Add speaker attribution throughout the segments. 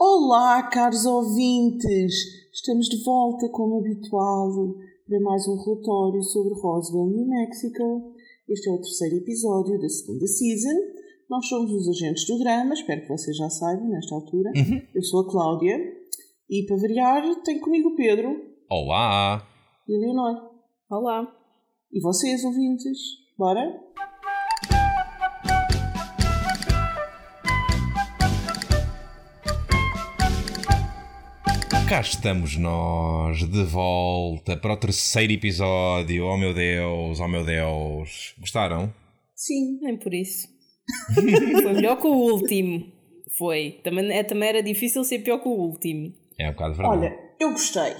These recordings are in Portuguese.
Speaker 1: Olá, caros ouvintes! Estamos de volta, como habitual, para mais um relatório sobre Roswell, New Mexico. Este é o terceiro episódio da segunda season. Nós somos os agentes do drama, espero que vocês já saibam nesta altura.
Speaker 2: Uhum.
Speaker 1: Eu sou a Cláudia e, para variar, tenho comigo o Pedro
Speaker 2: Olá!
Speaker 1: e a Leonor.
Speaker 3: Olá.
Speaker 1: E vocês, ouvintes? Bora?
Speaker 2: Cá estamos nós de volta para o terceiro episódio. Oh meu Deus, oh meu Deus. Gostaram?
Speaker 1: Sim.
Speaker 3: Nem por isso. Foi melhor que o último. Foi. Também, é, também era difícil ser pior que o último.
Speaker 2: É um bocado verdade.
Speaker 1: Olha, eu gostei.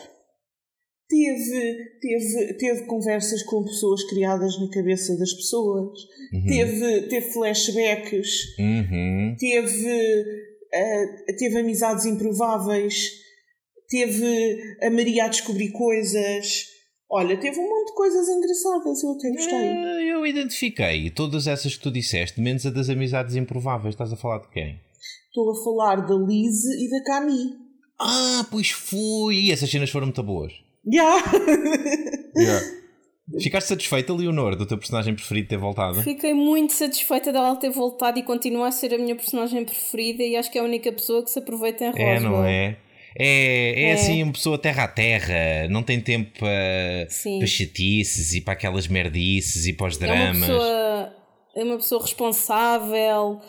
Speaker 1: Teve, teve, teve conversas com pessoas criadas na cabeça das pessoas, teve, teve flashbacks,
Speaker 2: Uhum.
Speaker 1: teve, ah, teve amizades improváveis, teve a Maria a descobrir coisas. Olha, teve um monte de coisas engraçadas, eu até gostei.
Speaker 2: Eh, Eu identifiquei todas essas que tu disseste, menos a das amizades improváveis. Estás a falar de quem?
Speaker 1: Estou a falar da Liz e da Cami.
Speaker 2: Ah, pois fui! E essas cenas foram muito boas.
Speaker 1: Yeah.
Speaker 2: Ficaste satisfeita, Leonor, do teu personagem preferido ter voltado?
Speaker 3: Fiquei muito satisfeita dela ter voltado e continua a ser a minha personagem preferida e acho que é a única pessoa que se aproveita em Roswell.
Speaker 2: É, não é? É, é,
Speaker 3: É.
Speaker 2: assim uma pessoa terra a terra, não tem tempo para, para chatices e para aquelas merdices e para os
Speaker 3: É uma
Speaker 2: dramas.
Speaker 3: pessoa, é uma pessoa responsável,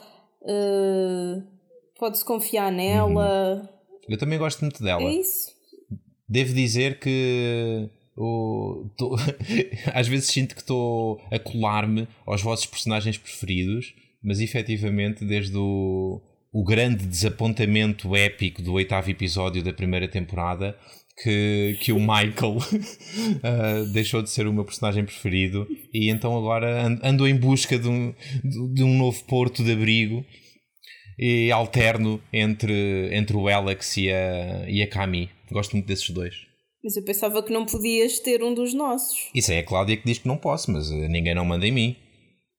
Speaker 3: eh, pode-se confiar nela.
Speaker 2: Eu também gosto muito dela.
Speaker 3: É isso.
Speaker 2: Devo dizer que o- tô- às vezes sinto que estou a colar-me aos vossos personagens preferidos, mas efetivamente desde o, o grande desapontamento épico do oitavo episódio da primeira temporada que, que o Michael ah, deixou de ser o meu personagem preferido e então agora an- ando em busca de um, de um novo porto de abrigo e alterno entre, entre o Alex e a, e a Cami. Gosto muito desses dois.
Speaker 3: Mas eu pensava que não podias ter um dos nossos.
Speaker 2: Isso é a Cláudia que diz que não posso, mas ninguém não manda em mim.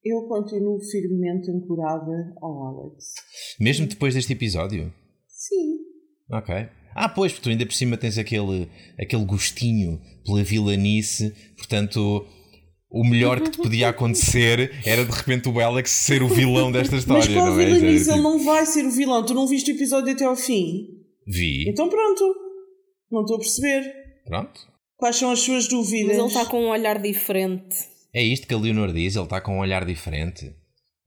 Speaker 1: Eu continuo firmemente ancorada ao Alex.
Speaker 2: Mesmo depois deste episódio.
Speaker 1: Sim.
Speaker 2: Ok. Ah, pois, porque tu ainda por cima tens aquele, aquele gostinho pela vilanice, portanto. O melhor que te podia acontecer era de repente o Alex ser o vilão desta história,
Speaker 1: Mas qual
Speaker 2: não é?
Speaker 1: vilanice?
Speaker 2: Já,
Speaker 1: Ele não vai ser o vilão. Tu não viste o episódio até ao fim?
Speaker 2: Vi.
Speaker 1: Então pronto. Não estou a perceber.
Speaker 2: Pronto.
Speaker 1: Quais são as suas dúvidas?
Speaker 3: Mas ele está com um olhar diferente.
Speaker 2: É isto que a Leonor diz, ele está com um olhar diferente.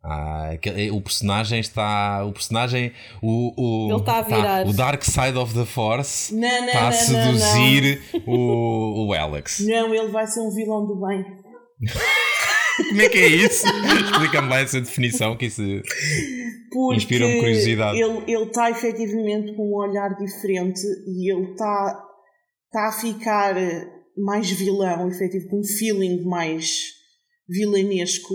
Speaker 2: Ah, aquele- o personagem está. O personagem. O, o,
Speaker 3: Ele está a virar.
Speaker 2: o Dark Side of the Force
Speaker 1: Não, não,
Speaker 2: está a
Speaker 1: não, não,
Speaker 2: seduzir O, o Alex.
Speaker 1: Não, ele vai ser um vilão do bem.
Speaker 2: Como é que é isso? Explica-me lá essa definição que isso. Inspira-me curiosidade.
Speaker 1: Ele ele está efetivamente com um olhar diferente e ele está está a ficar mais vilão, efetivo, com um feeling mais vilanesco.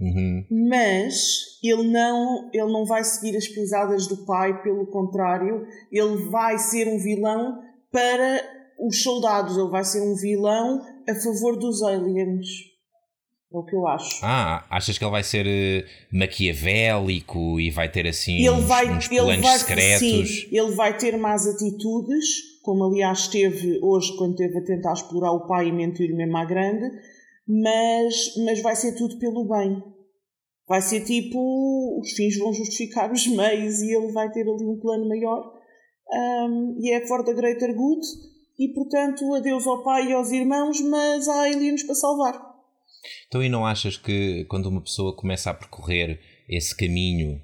Speaker 2: Uhum.
Speaker 1: mas ele não, ele não vai seguir as pisadas do pai, pelo contrário, ele vai ser um vilão para os soldados, ele vai ser um vilão a favor dos aliens. É o que eu acho.
Speaker 2: Ah, achas que ele vai ser eh, maquiavélico e vai ter assim
Speaker 1: ele
Speaker 2: uns,
Speaker 1: vai,
Speaker 2: uns planos
Speaker 1: vai,
Speaker 2: secretos?
Speaker 1: sim, ele vai ter más atitudes, como aliás teve hoje quando esteve a tentar explorar o pai e mentir mesmo à grande, mas, mas vai ser tudo pelo bem. Vai ser tipo, os fins vão justificar os meios e ele vai ter ali um plano maior. Um, e é for the greater good. E portanto, adeus ao pai e aos irmãos, mas há aliens para salvar.
Speaker 2: Então, e não achas que quando uma pessoa começa a percorrer esse caminho,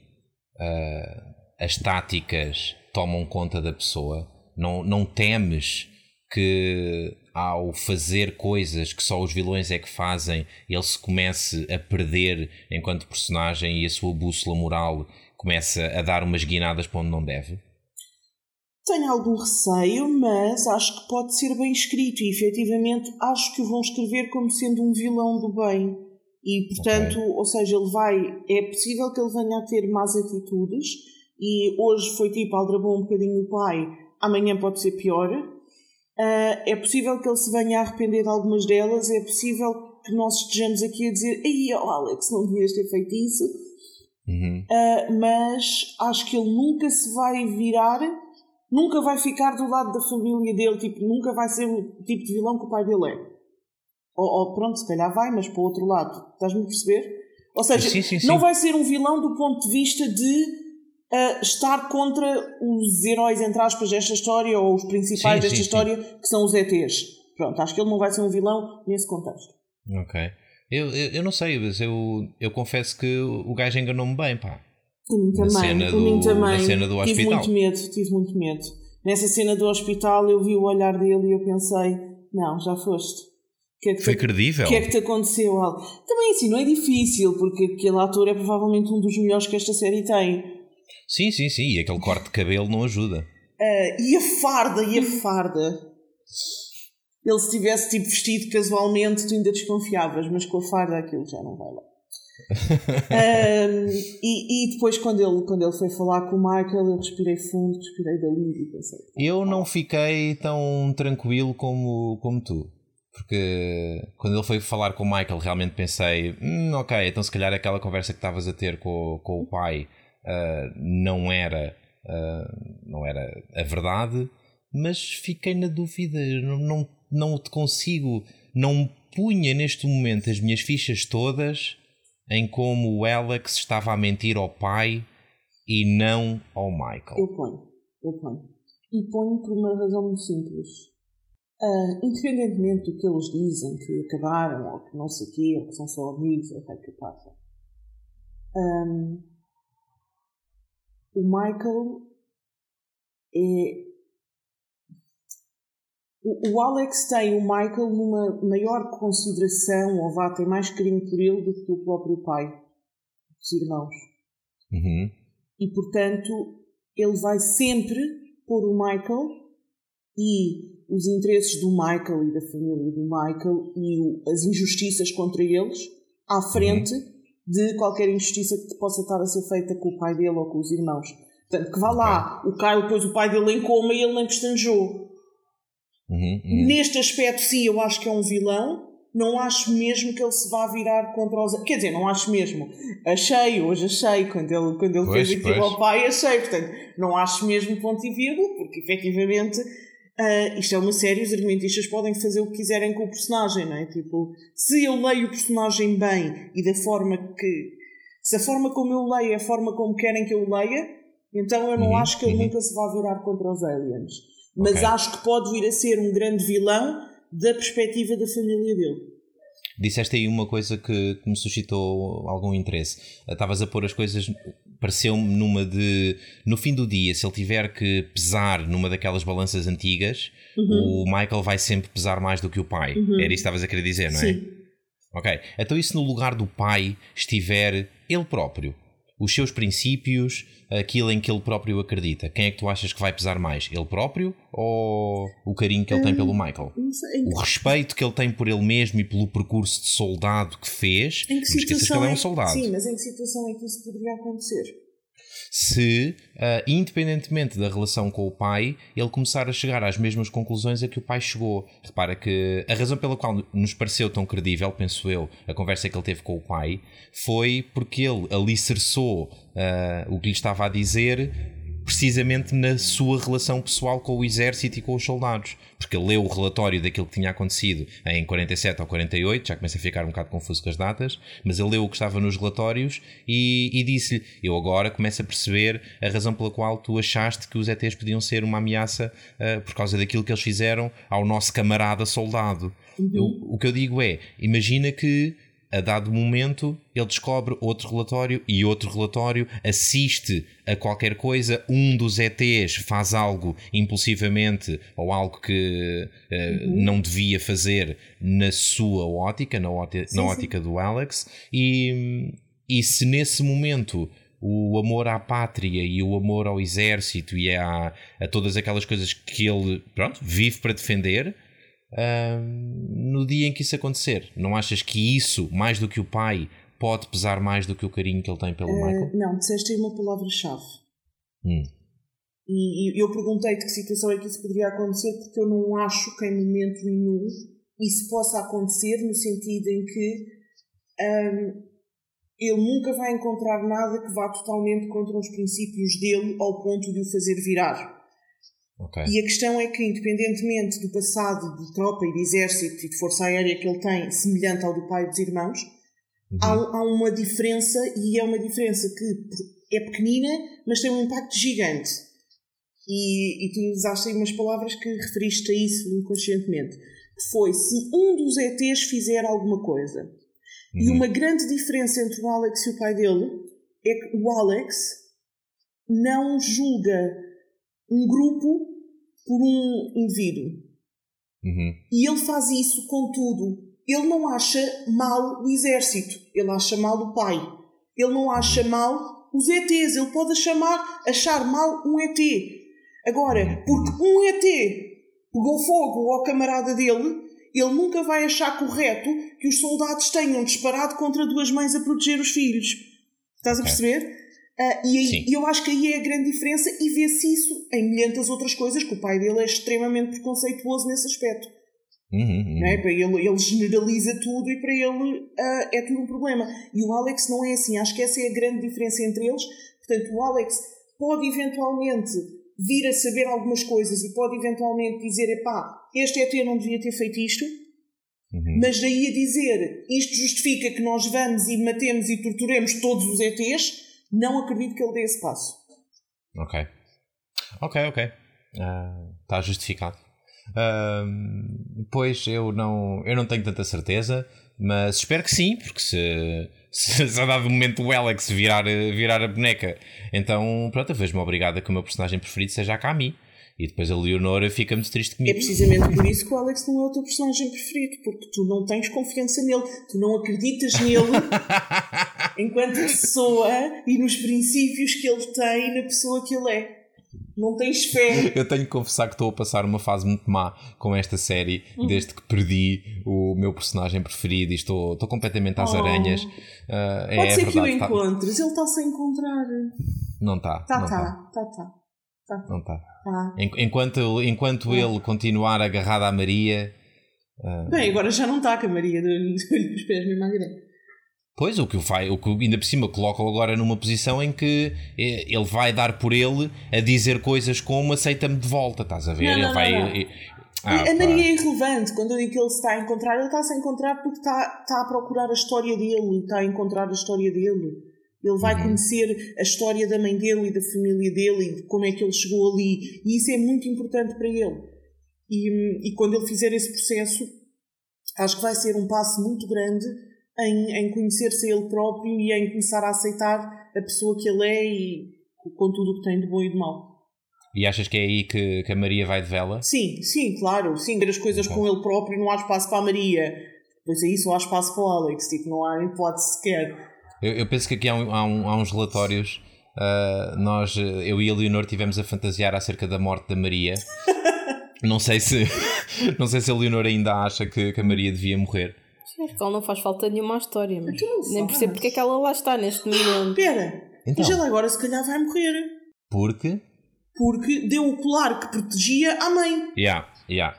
Speaker 2: ah, as táticas tomam conta da pessoa? Não, não temes que ao fazer coisas que só os vilões é que fazem, ele se comece a perder enquanto personagem e a sua bússola moral começa a dar umas guinadas para onde não deve?
Speaker 1: Tenho algum receio, mas acho que pode ser bem escrito e efetivamente acho que o vão escrever como sendo um vilão do bem. E portanto,
Speaker 2: Ok.
Speaker 1: ou seja, ele vai. É possível que ele venha a ter más atitudes e hoje foi tipo aldrabou um bocadinho o pai, amanhã pode ser pior. Ah, é possível que ele se venha a arrepender de algumas delas, é possível que nós estejamos aqui a dizer Ei, oh Alex, não devias ter feito isso.
Speaker 2: Uhum.
Speaker 1: Uh, mas acho que ele nunca se vai virar nunca vai ficar do lado da família dele, tipo, nunca vai ser o tipo de vilão que o pai dele é. Ou, ou pronto, se calhar vai, mas para o outro lado, estás-me a perceber? Ou seja,
Speaker 2: Sim, sim, sim.
Speaker 1: não vai ser um vilão do ponto de vista de uh, estar contra os heróis, entre aspas, desta história, ou os principais
Speaker 2: Sim,
Speaker 1: desta
Speaker 2: sim,
Speaker 1: história, que são os ETs. Pronto, acho que ele não vai ser um vilão nesse contexto.
Speaker 2: Ok. Eu, eu, eu não sei, mas eu, eu confesso que o gajo enganou-me bem, pá.
Speaker 1: A mim
Speaker 2: Na
Speaker 1: também,
Speaker 2: cena
Speaker 1: a mim
Speaker 2: do-
Speaker 1: também.
Speaker 2: na cena do
Speaker 1: tive
Speaker 2: hospital.
Speaker 1: muito medo, tive muito medo. Nessa cena do hospital eu vi o olhar dele e eu pensei, não, já foste. Que é que
Speaker 2: Foi
Speaker 1: te-
Speaker 2: credível.
Speaker 1: O que é que te aconteceu, Al? Também assim, não é difícil, porque aquele ator é provavelmente um dos melhores que esta série tem.
Speaker 2: Sim, sim, sim. E aquele corte de cabelo não ajuda.
Speaker 1: Ah, e a farda, e a farda. Ele se tivesse tipo vestido casualmente, tu ainda desconfiavas, mas com a farda aquilo já não vai lá. Ahm, e, e depois quando ele, quando ele foi falar com o Michael, eu respirei fundo, respirei de alívio e pensei.
Speaker 2: Eu não fiquei tão tranquilo como, como tu. Porque quando ele foi falar com o Michael, realmente pensei: hum, ok, então se calhar aquela conversa que estavas a ter com, com o pai ah, não, era, ah, não era a verdade, mas fiquei na dúvida. Não, não, não te consigo, não punha neste momento as minhas fichas todas em como o Alex estava a mentir ao pai e não ao Michael.
Speaker 1: Eu ponho, eu ponho. E ponho por uma razão muito simples. Ah, independentemente do que eles dizem, que acabaram, ou que não sei o quê, ou que são só amigos, ou que é que passa. Ahm, o Michael é. O, o Alex tem o Michael numa maior consideração, ou vá, tem mais carinho por ele do que o próprio pai, dos irmãos
Speaker 2: Uhum.
Speaker 1: e portanto ele vai sempre pôr o Michael e os interesses do Michael e da família do Michael e o- as injustiças contra eles à frente de qualquer injustiça que possa estar a ser feita com o pai dele ou com os irmãos. Portanto, que vá lá, o Kyle pôs o pai dele em coma e ele nem pestanejou.
Speaker 2: Uhum, uhum.
Speaker 1: Neste aspecto, sim, eu acho que é um vilão. Não acho mesmo que ele se vá virar contra os. Quer dizer, não acho mesmo. Achei, hoje achei, quando ele, quando ele
Speaker 2: Pois,
Speaker 1: fez aquilo
Speaker 2: pois.
Speaker 1: ao pai, achei. Portanto, não acho mesmo ponto e vírgula, porque efetivamente ah, isto é uma série, os argumentistas podem fazer o que quiserem com o personagem, não é? Tipo, se eu leio o personagem bem e da forma que. Se a forma como eu leio é a forma como querem que eu leia, então eu não
Speaker 2: Uhum,
Speaker 1: acho que ele
Speaker 2: uhum.
Speaker 1: nunca se vá virar contra os aliens. Mas
Speaker 2: Ok.
Speaker 1: acho que pode vir a ser um grande vilão da perspectiva da família dele.
Speaker 2: Disseste aí uma coisa que, que me suscitou algum interesse. Estavas a pôr as coisas, pareceu-me numa de. No fim do dia, se ele tiver que pesar numa daquelas balanças antigas,
Speaker 1: Uhum.
Speaker 2: o Michael vai sempre pesar mais do que o pai. Era isso que estavas a querer dizer, não é?
Speaker 1: Sim.
Speaker 2: Ok. Então, e se no lugar do pai estiver ele próprio? Os seus princípios, aquilo em que ele próprio acredita. Quem é que tu achas que vai pesar mais? Ele próprio ou o carinho que ele tem pelo Michael?
Speaker 1: Não sei.
Speaker 2: o respeito que ele tem por ele mesmo e pelo percurso de soldado que fez,
Speaker 1: Em
Speaker 2: não
Speaker 1: que
Speaker 2: esqueças que
Speaker 1: situação
Speaker 2: ele é
Speaker 1: é
Speaker 2: um soldado.
Speaker 1: Sim, mas em que situação é que isso poderia acontecer?
Speaker 2: Se, ah, independentemente da relação com o pai, ele começar a chegar às mesmas conclusões a que o pai chegou. Repara que a razão pela qual nos pareceu tão credível, penso eu, a conversa que ele teve com o pai, foi porque ele alicerçou ah, o que lhe estava a dizer precisamente na sua relação pessoal com o exército e com os soldados. Porque ele leu o relatório daquilo que tinha acontecido em 47 ou 48, já começa a ficar um bocado confuso com as datas, mas ele leu o que estava nos relatórios e, e disse-lhe: Eu agora começo a perceber a razão pela qual tu achaste que os ETs podiam ser uma ameaça ah, por causa daquilo que eles fizeram ao nosso camarada soldado. Eu- o que eu digo é: imagina que a dado momento ele descobre outro relatório e outro relatório, assiste a qualquer coisa, um dos ETs faz algo impulsivamente ou algo que eh, não devia fazer na sua ótica, na, óti- na
Speaker 1: sim.
Speaker 2: ótica do Alex, e, e se nesse momento o amor à pátria e o amor ao exército e a, a todas aquelas coisas que ele pronto, vive para defender, Ahm, no dia em que isso acontecer, não achas que isso, mais do que o pai, pode pesar mais do que o carinho que ele tem pelo Michael?
Speaker 1: Ah, não, disseste aí uma palavra-chave.
Speaker 2: Hum.
Speaker 1: E, e eu perguntei de que situação é que isso poderia acontecer, porque eu não acho que em momento nenhum isso possa acontecer, no sentido em que ahm, ele nunca vai encontrar nada que vá totalmente contra os princípios dele ao ponto de o fazer virar.
Speaker 2: Ok.
Speaker 1: E a questão é que, independentemente do passado de tropa e de exército e de força aérea que ele tem, semelhante ao do pai dos irmãos, há, há uma diferença, e é uma diferença que é pequenina, mas tem um impacto gigante. E, e tu usaste aí umas palavras que referiste a isso inconscientemente. Que foi se um dos ETs fizer alguma coisa. E uma grande diferença entre o Alex e o pai dele é que o Alex não julga um grupo por um indivíduo.
Speaker 2: Uhum.
Speaker 1: E ele faz isso com tudo. Ele não acha mal o exército, ele acha mal o pai. Ele não acha mal os ETs, ele pode achar mal, achar mal um ET. Agora, porque um ET pegou fogo ao camarada dele, ele nunca vai achar correto que os soldados tenham disparado contra duas mães a proteger os filhos. Estás a perceber? Uh, e aí, eu acho que aí é a grande diferença e vê-se isso em milhentas outras coisas, que o pai dele é extremamente preconceituoso nesse aspecto.
Speaker 2: Uhum, uhum.
Speaker 1: É? Para ele, ele generaliza tudo e para ele uh, é tudo um problema. E o Alex não é assim. Acho que essa é a grande diferença entre eles. Portanto, o Alex pode eventualmente vir a saber algumas coisas e pode eventualmente dizer: epá, este ET não devia ter feito isto.
Speaker 2: Uhum.
Speaker 1: Mas daí a dizer isto justifica que nós vamos e matemos e torturemos todos os ETs, não acredito que ele dê esse passo.
Speaker 2: Ok. Ok, ok. Está uh, justificado. Uh, pois eu não, eu não tenho tanta certeza, mas espero que sim, porque se, se, se a dado momento o Alex virar, virar a boneca, então pronto, eu vejo-me obrigado a que o meu personagem preferido seja a Kami. E depois a Leonora fica muito triste comigo.
Speaker 1: É precisamente por isso que o Alex não é o teu personagem preferido, porque tu não tens confiança nele, tu não acreditas nele enquanto pessoa e nos princípios que ele tem na pessoa que ele é. Não tens fé.
Speaker 2: Eu tenho que confessar que estou a passar uma fase muito má com esta série, uhum. desde que perdi o meu personagem preferido e estou, estou completamente às
Speaker 1: Oh.
Speaker 2: aranhas. Uh,
Speaker 1: Pode
Speaker 2: é
Speaker 1: ser que o
Speaker 2: tá-
Speaker 1: encontres, ele está-se a encontrar.
Speaker 2: Não está.
Speaker 1: Tá,
Speaker 2: não
Speaker 1: tá,
Speaker 2: está.
Speaker 1: tá, tá. tá,
Speaker 2: Não está.
Speaker 1: tá.
Speaker 2: En- Enquanto, enquanto ele continuar agarrado à Maria,
Speaker 1: Bem, agora já não está com a Maria deu-lhe os pés mesmo à grande.
Speaker 2: Pois, o que o vai, o que ainda por cima coloca agora numa posição em que eh, ele vai dar por ele a dizer coisas como aceita-me de volta, estás a ver?
Speaker 1: Não,
Speaker 2: ele
Speaker 1: não,
Speaker 2: vai.
Speaker 1: não, não.
Speaker 2: eh, ah,
Speaker 1: a
Speaker 2: pá.
Speaker 1: Maria é irrelevante. Quando eu digo que ele se está a encontrar, ele está-se a encontrar porque está, está a procurar a história dele, está a encontrar a história dele. Ele vai
Speaker 2: Uhum.
Speaker 1: conhecer a história da mãe dele e da família dele e de como é que ele chegou ali. E isso é muito importante para ele. E, e quando ele fizer esse processo, acho que vai ser um passo muito grande em, em conhecer-se a ele próprio e em começar a aceitar a pessoa que ele é e com tudo o que tem de bom e de mau.
Speaker 2: E achas que é aí que, que a Maria vai de vela?
Speaker 1: Sim, sim, claro. Sim, ver as coisas
Speaker 2: Ok.
Speaker 1: com ele próprio, não há espaço para a Maria. Pois aí só há espaço para o Alex, tipo, não há hipótese sequer.
Speaker 2: Eu, eu penso que aqui há, um- há um- há uns relatórios. ah, nós, eu e a Leonor, tivemos a fantasiar acerca da morte da Maria. não sei se não sei se a Leonor ainda acha que, que a Maria devia morrer.
Speaker 3: Sim, Acho que ela não faz falta nenhuma à história, mas
Speaker 1: Então
Speaker 3: nem percebo porque é que ela lá está neste momento.
Speaker 1: Espera,
Speaker 2: Então.
Speaker 1: mas ele agora se calhar vai morrer.
Speaker 2: Porque
Speaker 1: Porque deu o colar que protegia à mãe.
Speaker 2: Yeah, yeah.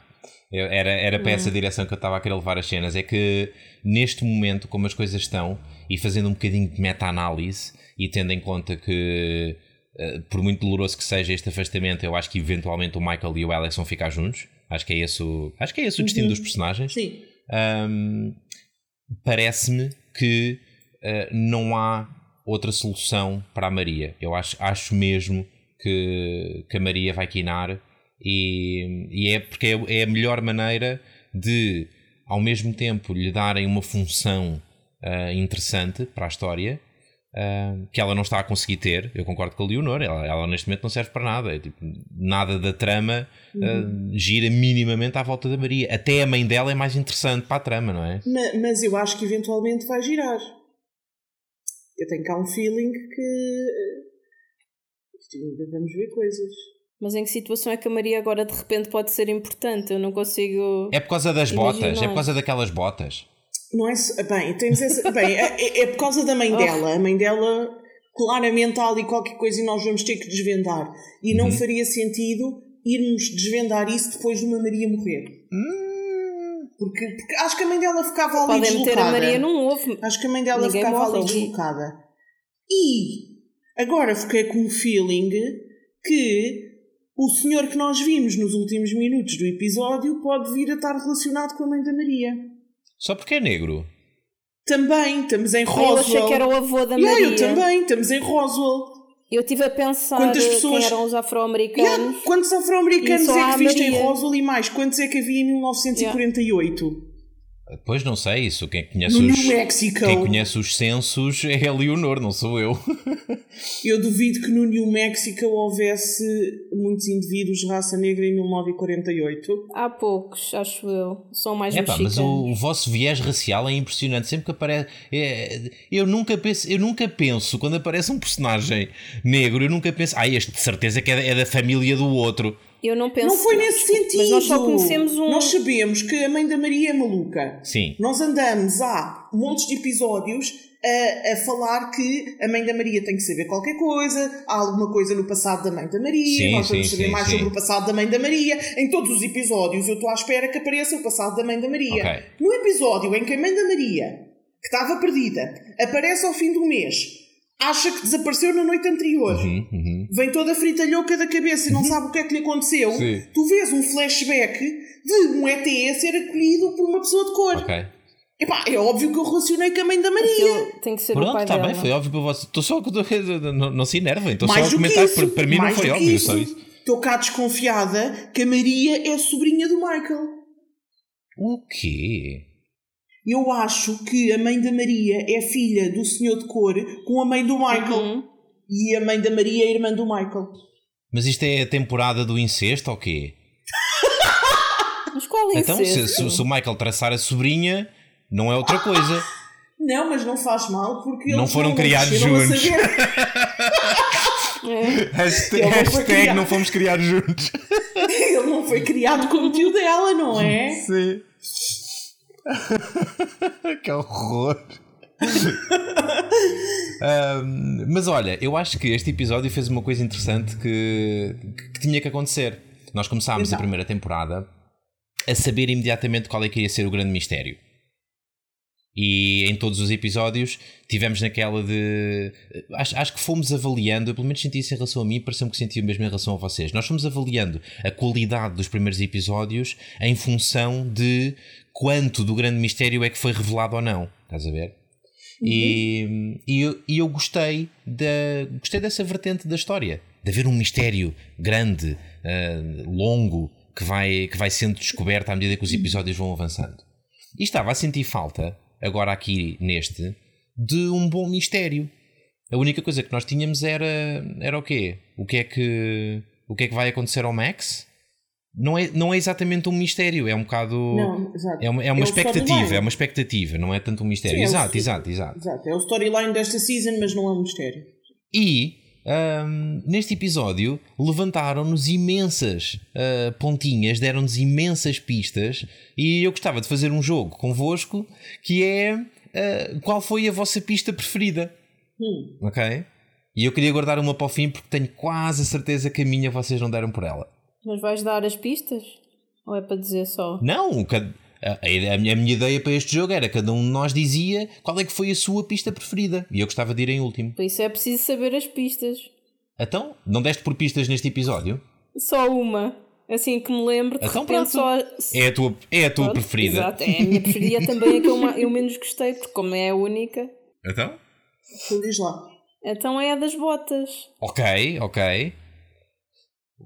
Speaker 2: Era, era para essa direção que eu estava a querer levar as cenas. É que neste momento, como as coisas estão, e fazendo um bocadinho de meta-análise, e tendo em conta que, eh, por muito doloroso que seja este afastamento, eu acho que eventualmente o Michael e o Alex vão ficar juntos. Acho que é esse o, acho que é esse o destino dos personagens.
Speaker 1: Sim.
Speaker 2: Ahm, Parece-me que eh, não há outra solução para a Maria. Eu acho, acho mesmo que, que a Maria vai quinar e, e é porque é, é a melhor maneira de, ao mesmo tempo, lhe darem uma função ah, interessante para a história. Que ela não está a conseguir ter, eu concordo com a Leonor, ela, ela neste momento não serve para nada, é tipo, nada da trama ah, gira minimamente à volta da Maria. Até a mãe dela é mais interessante para a trama, não é?
Speaker 1: Ma- Mas eu acho que eventualmente vai girar. Eu tenho cá um feeling que. ainda vamos ver coisas.
Speaker 3: Mas em que situação é que a Maria agora de repente pode ser importante? Eu não consigo.
Speaker 2: É por causa das botas,
Speaker 3: Imaginar.
Speaker 2: é por causa daquelas botas.
Speaker 1: Não é. Bem, temos essa. Bem, é, é por causa da mãe
Speaker 3: Oh.
Speaker 1: dela. A mãe dela claramente há ali qualquer coisa e nós vamos ter que desvendar. E não faria sentido irmos desvendar isso depois de uma Maria morrer. Porque, porque acho que a mãe dela ficava ali
Speaker 3: Podem meter
Speaker 1: deslocada.
Speaker 3: a Maria num ovo.
Speaker 1: Acho que a mãe dela
Speaker 3: Ninguém
Speaker 1: ficava ali. deslocada. E agora fiquei com o feeling que o senhor que nós vimos nos últimos minutos do episódio pode vir a estar relacionado com a mãe da Maria.
Speaker 2: Só porque é negro.
Speaker 1: Também, estamos em
Speaker 3: Eu
Speaker 1: Roswell.
Speaker 3: achei que era o avô da
Speaker 1: Yeah,
Speaker 3: Maria.
Speaker 1: eu também, estamos em Roswell.
Speaker 3: Eu estive a pensar
Speaker 1: Quantas pessoas-
Speaker 3: quem eram os afro-americanos.
Speaker 1: Yeah, quantos afro-americanos é que viste em. Roswell e mais? Quantos é que havia em 1948?
Speaker 2: Pois não sei isso. Quem conhece,
Speaker 1: No
Speaker 2: os,
Speaker 1: New Mexico.
Speaker 2: quem conhece os censos é a Leonor, não sou eu.
Speaker 1: Eu duvido que no New Mexico houvesse muitos indivíduos de raça negra em 1948.
Speaker 3: Há poucos, acho eu. São mais
Speaker 2: É pá, mas o, o vosso viés racial é impressionante. Sempre que aparece. é, eu, nunca penso, eu nunca penso, quando aparece um personagem negro, eu nunca penso, ah, este de certeza que é da, é da família do outro.
Speaker 3: Eu não penso.
Speaker 1: Não foi nesse sentido.
Speaker 3: Mas nós só conhecemos um.
Speaker 1: Nós sabemos que a mãe da Maria é maluca.
Speaker 2: Sim.
Speaker 1: Nós andamos há montes de episódios a, a falar que a mãe da Maria tem que saber qualquer coisa, há alguma coisa no passado da mãe da Maria,
Speaker 2: Sim,
Speaker 1: nós vamos
Speaker 2: sim,
Speaker 1: saber
Speaker 2: sim,
Speaker 1: mais
Speaker 2: sim.
Speaker 1: sobre o passado da mãe da Maria. Em todos os episódios eu estou à espera que apareça o passado da mãe da Maria.
Speaker 2: Ok.
Speaker 1: No episódio em que a mãe da Maria, que estava perdida, aparece ao fim do mês, acha que desapareceu na noite anterior.
Speaker 2: Uhum, uhum.
Speaker 1: Vem toda fritalhoca da cabeça e não sabe o que é que lhe aconteceu.
Speaker 2: Sim.
Speaker 1: Tu vês um flashback de um ET a ser acolhido por uma pessoa de cor.
Speaker 2: Ok.
Speaker 1: Epá, é óbvio que eu relacionei com a mãe da Maria.
Speaker 3: Aquilo tem que ser o
Speaker 2: Pronto,
Speaker 3: pai
Speaker 2: está
Speaker 3: dela.
Speaker 2: bem, foi óbvio para vocês. Estou só. Não, não se enervem, estou só
Speaker 1: Mais
Speaker 2: a
Speaker 1: do que
Speaker 2: comentar.
Speaker 1: isso.
Speaker 2: Para, mim não
Speaker 1: mais
Speaker 2: foi
Speaker 1: do que
Speaker 2: óbvio,
Speaker 1: isso.
Speaker 2: só isso.
Speaker 1: Estou cá desconfiada que a Maria é a sobrinha do Michael.
Speaker 2: O quê?
Speaker 1: Eu acho que a mãe da Maria é filha do senhor de cor com a mãe do Michael.
Speaker 3: Uhum.
Speaker 1: E a mãe da Maria é irmã do Michael.
Speaker 2: Mas isto é a temporada do incesto ou quê?
Speaker 3: Mas qual
Speaker 2: Então, se,
Speaker 3: incesto?
Speaker 2: se- se o Michael traçar a sobrinha, não é outra coisa.
Speaker 1: Não, mas não faz mal porque
Speaker 2: Não
Speaker 1: eles
Speaker 2: foram criados
Speaker 1: cresceram a
Speaker 2: juntos.
Speaker 3: É.
Speaker 2: Hashtag,
Speaker 1: não
Speaker 2: não fomos criados juntos.
Speaker 1: Ele não foi criado como tio dela, não é?
Speaker 2: Sim. que horror. Ahm, mas olha, eu acho que este episódio fez uma coisa interessante que, que tinha que acontecer. Nós começámos
Speaker 1: Então.
Speaker 2: a primeira temporada a saber imediatamente qual é que ia ser o grande mistério. E em todos os episódios tivemos naquela de. Acho, acho que fomos avaliando, eu pelo menos senti isso em relação a mim, pareceu-me que senti o mesmo em relação a vocês. Nós fomos avaliando a qualidade dos primeiros episódios em função de quanto do grande mistério é que foi revelado ou não. Estás a ver? E, e, eu, e eu gostei, da, gostei dessa vertente da história, de haver um mistério grande, ah, longo, que vai, que vai sendo descoberto à medida que os episódios vão avançando. E estava a sentir falta, agora aqui neste, de um bom mistério. A única coisa que nós tínhamos era, era o quê? O que é que, o que, é que vai acontecer ao Max? Não é, não é exatamente um mistério, é um bocado.
Speaker 1: Não, exato.
Speaker 2: É uma, é uma
Speaker 1: É
Speaker 2: expectativa, é uma expectativa, não é tanto um mistério.
Speaker 1: Sim, é
Speaker 2: exato,
Speaker 1: sto-
Speaker 2: exato, exato.
Speaker 1: Exato, é o storyline desta season, mas não é um mistério.
Speaker 2: E ahm, neste episódio levantaram-nos imensas ah, pontinhas, deram-nos imensas pistas. E eu gostava de fazer um jogo convosco que é ah, qual foi a vossa pista preferida?
Speaker 1: Hum.
Speaker 2: Ok? E eu queria guardar uma para o fim porque tenho quase a certeza que a minha vocês não deram por ela.
Speaker 3: Mas vais dar as pistas? Ou é para dizer só?
Speaker 2: Não, a, a minha, a minha ideia para este jogo era cada um de nós dizia qual é que foi a sua pista preferida. E eu gostava de ir em último.
Speaker 3: Por isso é preciso saber as pistas.
Speaker 2: Então, não deste por pistas neste episódio?
Speaker 3: Só uma. Assim que me lembro, de
Speaker 2: Então
Speaker 3: repente só.
Speaker 2: É a tua, é a tua
Speaker 3: Pronto,
Speaker 2: preferida.
Speaker 3: Exato, é a minha preferida e é também a que eu, eu menos gostei, porque como é a única,
Speaker 2: Então?
Speaker 1: Então diz lá.
Speaker 3: então é a das botas.
Speaker 2: Ok, ok.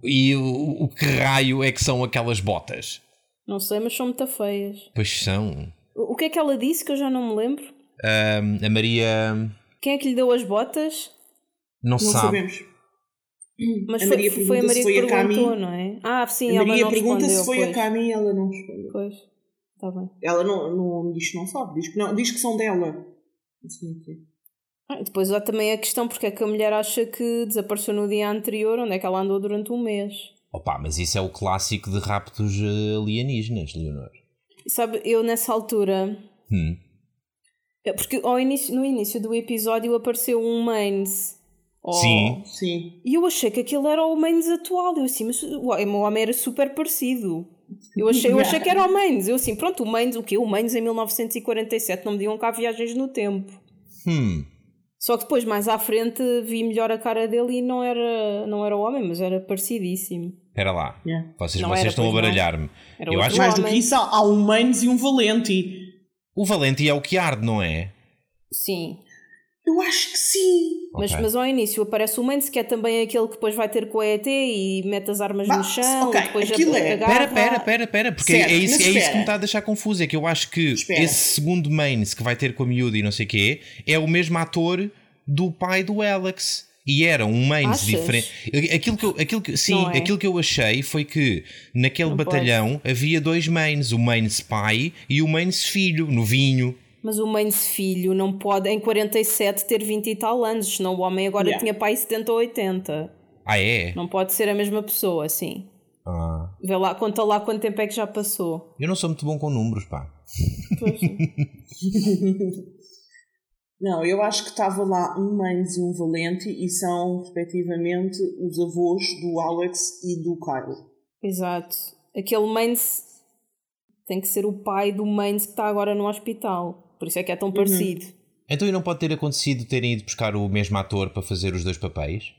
Speaker 2: E o, o que raio é que são aquelas botas?
Speaker 3: Não sei, mas são muito feias.
Speaker 2: Pois são.
Speaker 3: O o que é que ela disse que eu já não me lembro?
Speaker 2: A Maria
Speaker 3: Quem é que lhe deu as botas?
Speaker 2: não,
Speaker 1: Não
Speaker 2: sabe.
Speaker 1: sabemos.
Speaker 3: Mas
Speaker 1: A
Speaker 3: foi, foi a Maria que
Speaker 1: a Cami.
Speaker 3: perguntou, não é? Ah, sim,
Speaker 1: a
Speaker 3: ela
Speaker 1: Maria
Speaker 3: não
Speaker 1: pergunta
Speaker 3: respondeu.
Speaker 1: se foi
Speaker 3: pois.
Speaker 1: a Cami e ela não respondeu.
Speaker 3: Pois, está bem.
Speaker 1: Ela não, não diz que não sabe, diz que, não, diz que são dela. O quê.
Speaker 3: Ah, depois há também a questão porque é que a mulher acha que desapareceu no dia anterior, onde é que ela andou durante um mês.
Speaker 2: Opa, mas isso é o clássico de raptos eh, alienígenas, Leonor.
Speaker 3: Sabe, eu nessa altura.
Speaker 2: Hum.
Speaker 3: é Porque ao início, no início do episódio apareceu um Mains. Oh.
Speaker 2: Sim.
Speaker 1: Sim.
Speaker 3: E eu achei que aquilo era o Mains atual. Eu assim, mas o o homem era super parecido. Eu achei, eu achei que era o Mains. Eu assim, pronto, o Mains, o quê? O Mains em 1947. Não me digam que há viagens no tempo.
Speaker 2: Hum.
Speaker 3: Só que depois, mais à frente, vi melhor a cara dele e não era, não era homem, mas era parecidíssimo.
Speaker 2: Espera lá.
Speaker 1: Yeah.
Speaker 2: Vocês,
Speaker 3: Não
Speaker 2: vocês
Speaker 3: era,
Speaker 2: estão a baralhar-me. Eu acho
Speaker 1: Mais do
Speaker 3: homem.
Speaker 1: que isso, há há um Maines e um Valenti.
Speaker 2: o Valente é o que arde, não é?
Speaker 3: Sim.
Speaker 1: Eu acho que sim.
Speaker 3: Mas,
Speaker 2: Ok.
Speaker 3: mas ao início aparece o Mendes, que é também aquele que depois vai ter com a ET e mete as armas
Speaker 1: Bah,
Speaker 3: no chão
Speaker 1: ok,
Speaker 3: e depois
Speaker 1: aquilo
Speaker 3: a-
Speaker 1: é-
Speaker 3: agarra.
Speaker 2: Pera, pera, pera, pera, porque
Speaker 1: Certo,
Speaker 2: é, isso,
Speaker 1: mas
Speaker 2: é isso que me está a deixar confuso. É que eu acho que
Speaker 1: Espera.
Speaker 2: esse segundo mains que vai ter com a miúda e não sei o quê é o mesmo ator do pai do Alex. E era um mains
Speaker 3: Achas?
Speaker 2: diferente. Aquilo que, eu- aquilo que, sim,
Speaker 3: é?
Speaker 2: aquilo que eu achei foi que naquele
Speaker 3: Não
Speaker 2: batalhão havia dois mains: o mains pai e o mains filho, novinho.
Speaker 3: Mas o Mendes filho não pode, em 47, ter 20 e tal anos, senão o homem agora
Speaker 1: Yeah.
Speaker 3: tinha pai 70 ou 80.
Speaker 2: Ah, é?
Speaker 3: Não pode ser a mesma pessoa, assim.
Speaker 2: Ah,
Speaker 3: Vê lá, conta lá quanto tempo é que já passou.
Speaker 2: eu não sou muito bom com números, pá.
Speaker 3: Pois.
Speaker 1: Não, eu acho que estava lá um Maines e um Valenti e são, respectivamente, os avós do Alex e do Kyle.
Speaker 3: Exato. Aquele Mendes tem que ser o pai do Mendes que está agora no hospital. Por isso é que é tão parecido.
Speaker 2: Então e não pode ter acontecido terem ido buscar o mesmo ator para fazer os dois papéis?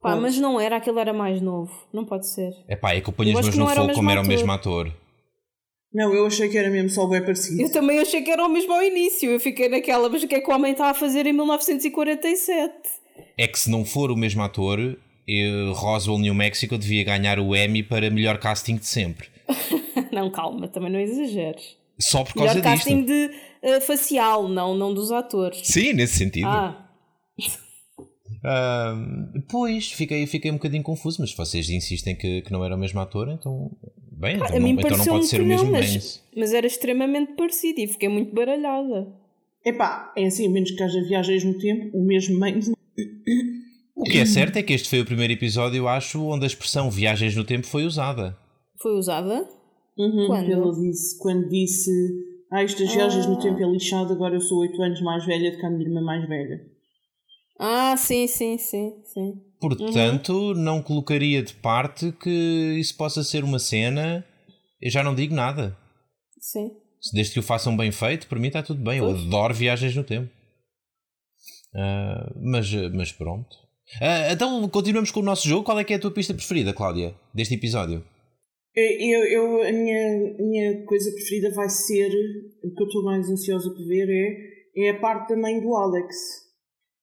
Speaker 3: Pá,
Speaker 1: Pode.
Speaker 3: mas não era, aquele era mais novo. Não pode ser.
Speaker 2: É pá, é que eu ponho as mãos no fogo como era o mesmo ator.
Speaker 1: Não, eu achei que era mesmo só bem parecido.
Speaker 3: Eu também achei que era o mesmo ao início. Eu fiquei naquela, mas o que é que o homem está a fazer em 1947?
Speaker 2: É que se não for o mesmo ator, eu, Roswell, New Mexico devia ganhar o Emmy para melhor casting de sempre.
Speaker 3: não, calma, também não exageres.
Speaker 2: Só por causa
Speaker 3: Melhor
Speaker 2: disto.
Speaker 3: casting de eh, facial, não, não dos atores.
Speaker 2: Sim, nesse sentido.
Speaker 3: Ah,
Speaker 2: Ah, pois, fiquei, fiquei um bocadinho confuso, mas se vocês insistem que, que não era o mesmo ator, então. Bem, então,
Speaker 3: a mim
Speaker 2: não, então não pode ser o mesmo
Speaker 3: mas, mas era extremamente parecido e fiquei muito baralhada.
Speaker 1: Epá, é assim, a menos que haja viagens no tempo, o mesmo Maines.
Speaker 2: O que é certo é que este foi o primeiro episódio, eu acho, onde a expressão viagens no tempo foi usada.
Speaker 3: Foi usada?
Speaker 1: Uhum,
Speaker 3: Quando?
Speaker 1: Ele disse, quando disse, ah, estas viagens no tempo é lixado, agora eu sou 8 anos mais velha do que a minha irmã mais velha.
Speaker 3: Ah, sim, sim, sim, sim.
Speaker 2: Portanto, não colocaria de parte que isso possa ser uma cena. Eu já não digo nada.
Speaker 3: Sim.
Speaker 2: Desde que o façam bem feito, para mim está tudo bem. Eu adoro viagens no tempo. Ah, mas, mas pronto. Ah, então, continuamos com o nosso jogo. Qual é que é a tua pista preferida, Cláudia, deste episódio?
Speaker 1: Eu, eu, a minha, minha coisa preferida vai ser, o que eu estou mais ansiosa por ver é, é a parte também do Alex.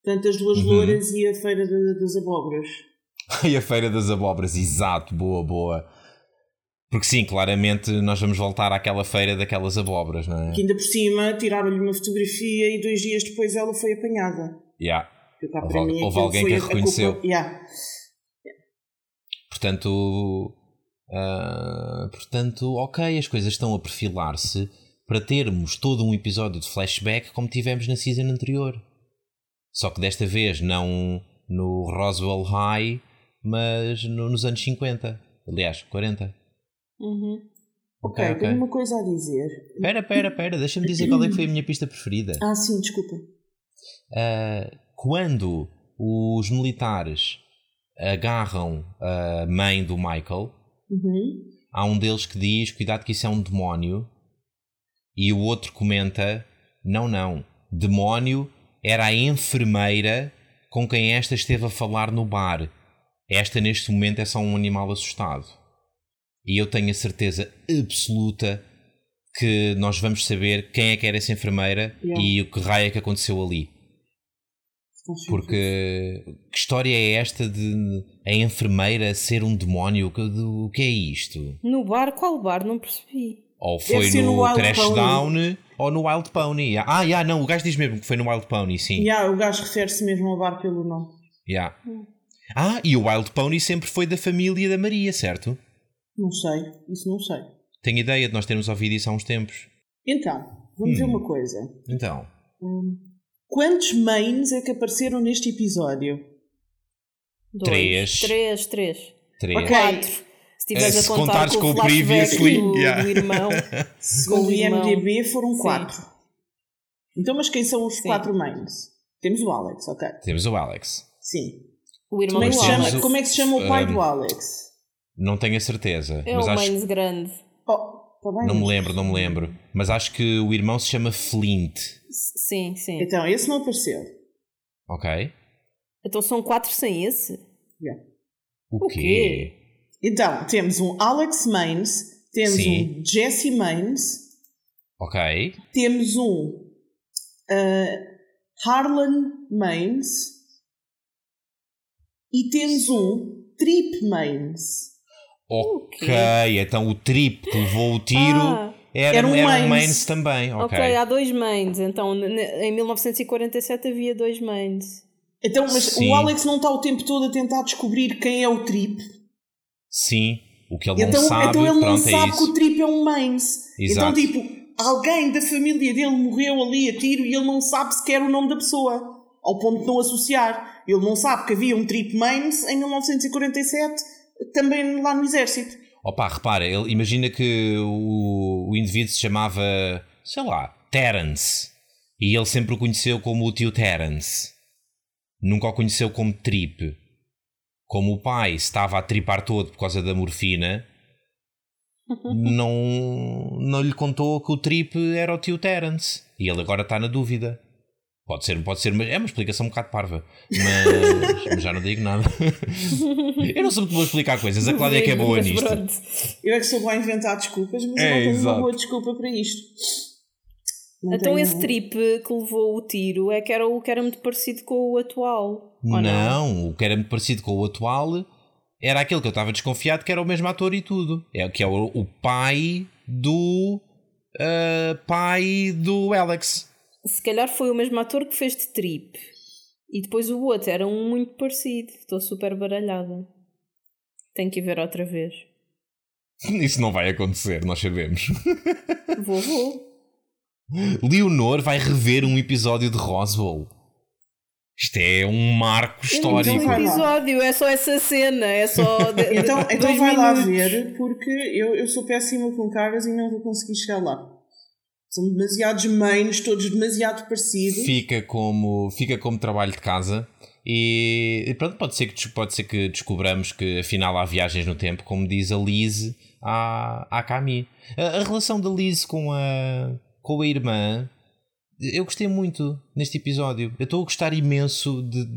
Speaker 1: Portanto, as duas
Speaker 2: Uhum.
Speaker 1: louras e a feira da- das abóboras.
Speaker 2: E a Feira das Abóboras, exato, boa, boa. Porque sim, claramente nós vamos voltar àquela feira daquelas abóboras, não é?
Speaker 1: Que ainda por cima tiraram-lhe uma fotografia e dois dias depois ela foi apanhada.
Speaker 2: Yeah. Houve
Speaker 1: mim
Speaker 2: houve alguém que a reconheceu.
Speaker 1: Yeah.
Speaker 2: Portanto, ah, portanto, ok, as coisas estão a perfilar-se para termos todo um episódio de flashback como tivemos na season anterior. Só que desta vez não no Roswell High, mas no- nos anos 50. Aliás, 40.
Speaker 3: Uhum.
Speaker 1: Ok, tenho uma coisa a dizer.
Speaker 2: Espera, espera, espera, deixa-me dizer qual é que foi a minha pista preferida.
Speaker 1: Ah, sim, desculpa.
Speaker 2: Uh, quando os militares agarram a mãe do Michael,
Speaker 1: Uhum.
Speaker 2: há um deles que diz: Cuidado, que isso é um demónio. E o outro comenta: Não, não. Demónio era a enfermeira com quem esta esteve a falar no bar. Esta, neste momento, é só um animal assustado. E eu tenho a certeza absoluta que nós vamos saber quem é que era essa enfermeira
Speaker 1: Yeah.
Speaker 2: e o que raio é que aconteceu ali. Porque que história é esta de a enfermeira ser um demónio? O que, é isto?
Speaker 3: No bar, qual bar? Não percebi.
Speaker 2: Ou foi no,
Speaker 1: no Wild
Speaker 2: Crashdown ou no Wild Pony? Ah, yeah, não, o gajo diz mesmo que foi no Wild Pony, sim.
Speaker 1: Yeah, o gajo refere-se mesmo ao bar pelo nome.
Speaker 2: Yeah. Ah, e o Wild Pony sempre foi da família da Maria, certo?
Speaker 1: Não sei, isso não sei.
Speaker 2: Tenho ideia de nós termos ouvido isso há uns tempos.
Speaker 1: Então, vamos
Speaker 2: Hum.
Speaker 1: ver uma coisa.
Speaker 2: Então,
Speaker 1: Quantos mains é que apareceram neste episódio?
Speaker 3: Dois.
Speaker 2: Três.
Speaker 3: Três, três.
Speaker 2: três.
Speaker 1: Ok.
Speaker 3: Quatro. Se estiveres
Speaker 2: Eh,
Speaker 3: a contar
Speaker 2: contares
Speaker 3: com,
Speaker 2: com
Speaker 3: o
Speaker 2: previously,
Speaker 3: do,
Speaker 2: yeah.
Speaker 3: do irmão.
Speaker 1: Segundo o
Speaker 3: irmão.
Speaker 1: IMDB foram
Speaker 3: Sim.
Speaker 1: quatro. Então, mas quem são os
Speaker 3: Sim.
Speaker 1: quatro mains? Temos o Alex, ok.
Speaker 2: Temos o Alex.
Speaker 1: Sim.
Speaker 3: O irmão
Speaker 1: Como é,
Speaker 3: do
Speaker 1: chama,
Speaker 3: Alex.
Speaker 2: o-
Speaker 1: como é que se chama o pai
Speaker 2: um,
Speaker 1: do Alex?
Speaker 2: Não tenho a certeza,
Speaker 3: É
Speaker 2: mas
Speaker 3: o
Speaker 2: acho
Speaker 3: Maines grande.
Speaker 1: Oh, tá bem.
Speaker 2: Não me lembro, não me lembro. Mas acho que o irmão se chama Flint.
Speaker 3: Sim, sim.
Speaker 1: Então, esse não apareceu.
Speaker 2: Ok.
Speaker 3: Então são quatro sem esse?
Speaker 1: Yeah.
Speaker 2: O,
Speaker 3: O
Speaker 2: quê?
Speaker 3: quê?
Speaker 1: Então, temos um Alex Maines, temos
Speaker 2: Sim.
Speaker 1: um Jesse Maines,
Speaker 2: Ok.
Speaker 1: temos um uh, Harlan Maines e temos um Trip Maines.
Speaker 2: Ok, então o trip que levou o tiro
Speaker 3: Ah,
Speaker 2: era,
Speaker 1: Era um
Speaker 2: era um
Speaker 1: Mains.
Speaker 2: Mains também. Ok.
Speaker 3: ok, há dois mains. Então em 1947 havia dois mains.
Speaker 1: Então, mas
Speaker 2: Sim.
Speaker 1: o Alex não está o tempo todo a tentar descobrir quem é o Trip.
Speaker 2: Sim, o que ele
Speaker 1: Então,
Speaker 2: não sabe,
Speaker 1: então ele não
Speaker 2: é
Speaker 1: sabe que o. Trip é um Maines. Então,
Speaker 2: Exato.
Speaker 1: tipo, alguém da família dele morreu ali a tiro e ele não sabe sequer o nome da pessoa. Ao ponto de não associar. Ele não sabe que havia um Trip Maines em 1947, também lá no exército.
Speaker 2: Opa, repara, ele, imagina que o, o indivíduo se chamava, sei lá, Terence. E ele sempre o conheceu como o tio Terence. Nunca o conheceu como Trip. Como o pai estava a tripar todo por causa da morfina, não, não lhe contou que o Trip era o tio Terence. E ele agora está na dúvida. Pode ser, pode ser, mas é uma explicação um bocado parva. Mas, mas já não digo nada. Eu não sou muito bom a explicar coisas. A Cláudia é que é boa nisto.
Speaker 3: pronto.
Speaker 1: Eu é que sou boa a inventar desculpas, mas
Speaker 2: É,
Speaker 1: eu não tenho
Speaker 2: exato.
Speaker 1: uma boa desculpa para isto. Não
Speaker 3: Então
Speaker 1: tenho-
Speaker 3: esse trip que levou o tiro é que era o que era muito parecido com o atual. ou
Speaker 2: Não, o que era muito parecido com o atual era aquele que eu estava desconfiado que era o mesmo ator e tudo. É que é o, o pai do ah, pai do Alex.
Speaker 3: Se calhar foi o mesmo ator que fez de trip. E depois o outro era um muito parecido. Estou super baralhada. Tenho que ir ver outra vez.
Speaker 2: Isso não vai acontecer, nós sabemos.
Speaker 3: Vou, vou.
Speaker 2: Leonor vai rever um episódio de Roswell. Isto é um marco
Speaker 3: não vi
Speaker 2: histórico.
Speaker 3: um
Speaker 1: Vai lá.
Speaker 3: episódio, é só essa cena. É só. de-
Speaker 1: Então, então vai lá
Speaker 3: minutos.
Speaker 1: ver, porque eu, eu sou péssima com caras e não vou conseguir chegar lá. São demasiados mains, todos demasiado parecidos.
Speaker 2: Fica como, fica como trabalho de casa. E pronto, pode ser, que, pode ser que descobramos que afinal há viagens no tempo, como diz a Liz à, à Camille. A, a relação da Liz com a, com a irmã, eu gostei muito neste episódio. Eu estou a gostar imenso de.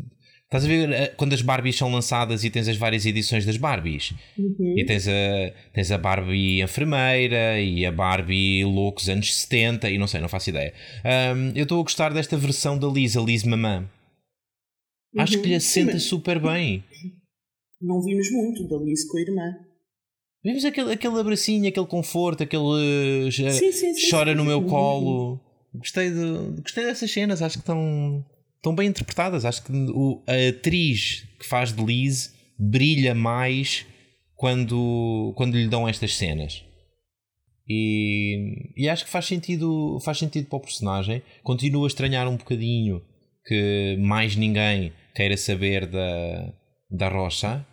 Speaker 2: Estás a ver eh, quando as Barbies são lançadas e tens as várias edições das Barbies? E tens a, tens a Barbie enfermeira e a Barbie loucos anos 70 e não sei, não faço ideia. Ahm, eu estou a gostar desta versão da Liz, a Liz Mamã. Acho que lhe assenta
Speaker 1: Mas
Speaker 2: super bem.
Speaker 1: Não vimos muito da Liz com a irmã.
Speaker 2: Vimos aquele, aquele abracinho, aquele conforto, aquele eh,
Speaker 1: Sim, sim, sim,
Speaker 2: chora
Speaker 1: sim,
Speaker 2: no meu
Speaker 1: sim.
Speaker 2: colo. Gostei, de, gostei dessas cenas, acho que estão, estão bem interpretadas. Acho que o, a atriz que faz de Liz brilha mais quando, quando lhe dão estas cenas. E, e acho que faz sentido, faz sentido para o personagem. Continuo a estranhar um bocadinho que mais ninguém queira saber da, da Rocha,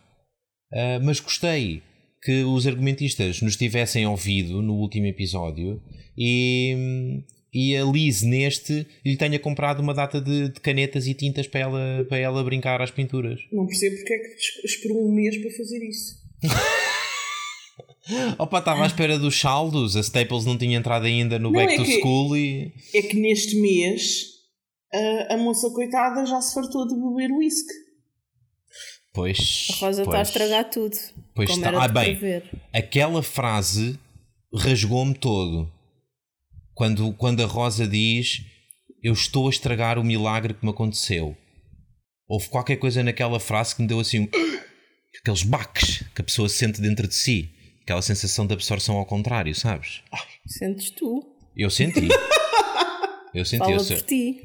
Speaker 2: ah, mas gostei que os argumentistas nos tivessem ouvido no último episódio e, e a Liz neste lhe tenha comprado uma data de, de canetas e tintas para ela, para ela brincar às pinturas.
Speaker 1: Não percebo porque é que es- esperou um mês para fazer isso.
Speaker 2: Opa, estava à espera dos saldos, a Staples não tinha entrado ainda no
Speaker 1: Não,
Speaker 2: Back
Speaker 1: é
Speaker 2: to
Speaker 1: que-
Speaker 2: School e.
Speaker 1: É que neste mês a, a moça coitada já se fartou de beber whisky.
Speaker 2: Pois.
Speaker 3: A Rosa está a
Speaker 2: pois.
Speaker 3: estragar tudo.
Speaker 2: Pois
Speaker 3: como
Speaker 2: está.
Speaker 3: era
Speaker 2: Ah, bem. aquela frase rasgou-me todo. Quando, quando a Rosa diz: Eu estou a estragar o milagre que me aconteceu. Houve qualquer coisa naquela frase que me deu assim um. Aqueles baques que a pessoa sente dentro de si. Aquela sensação de absorção ao contrário, sabes?
Speaker 3: Sentes tu.
Speaker 2: Eu senti. Eu senti.
Speaker 3: Fala
Speaker 2: eu sou,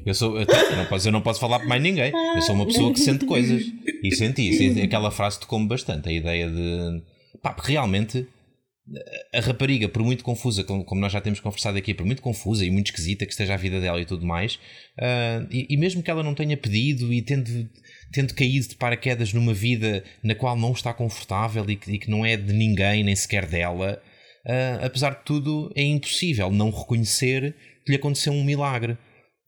Speaker 2: eu, sou, eu, não posso, eu não posso falar por mais ninguém. Eu sou uma pessoa que sente coisas. E senti. senti aquela frase tocou-me bastante. A ideia de. Pá, porque realmente a rapariga, por muito confusa, como, nós já temos conversado aqui, por muito confusa e muito esquisita que esteja a vida dela e tudo mais, ah, e, e mesmo que ela não tenha pedido e tendo, tendo caído de paraquedas numa vida na qual não está confortável e que, e que não é de ninguém, nem sequer dela, ah, apesar de tudo, é impossível não reconhecer que lhe aconteceu um milagre.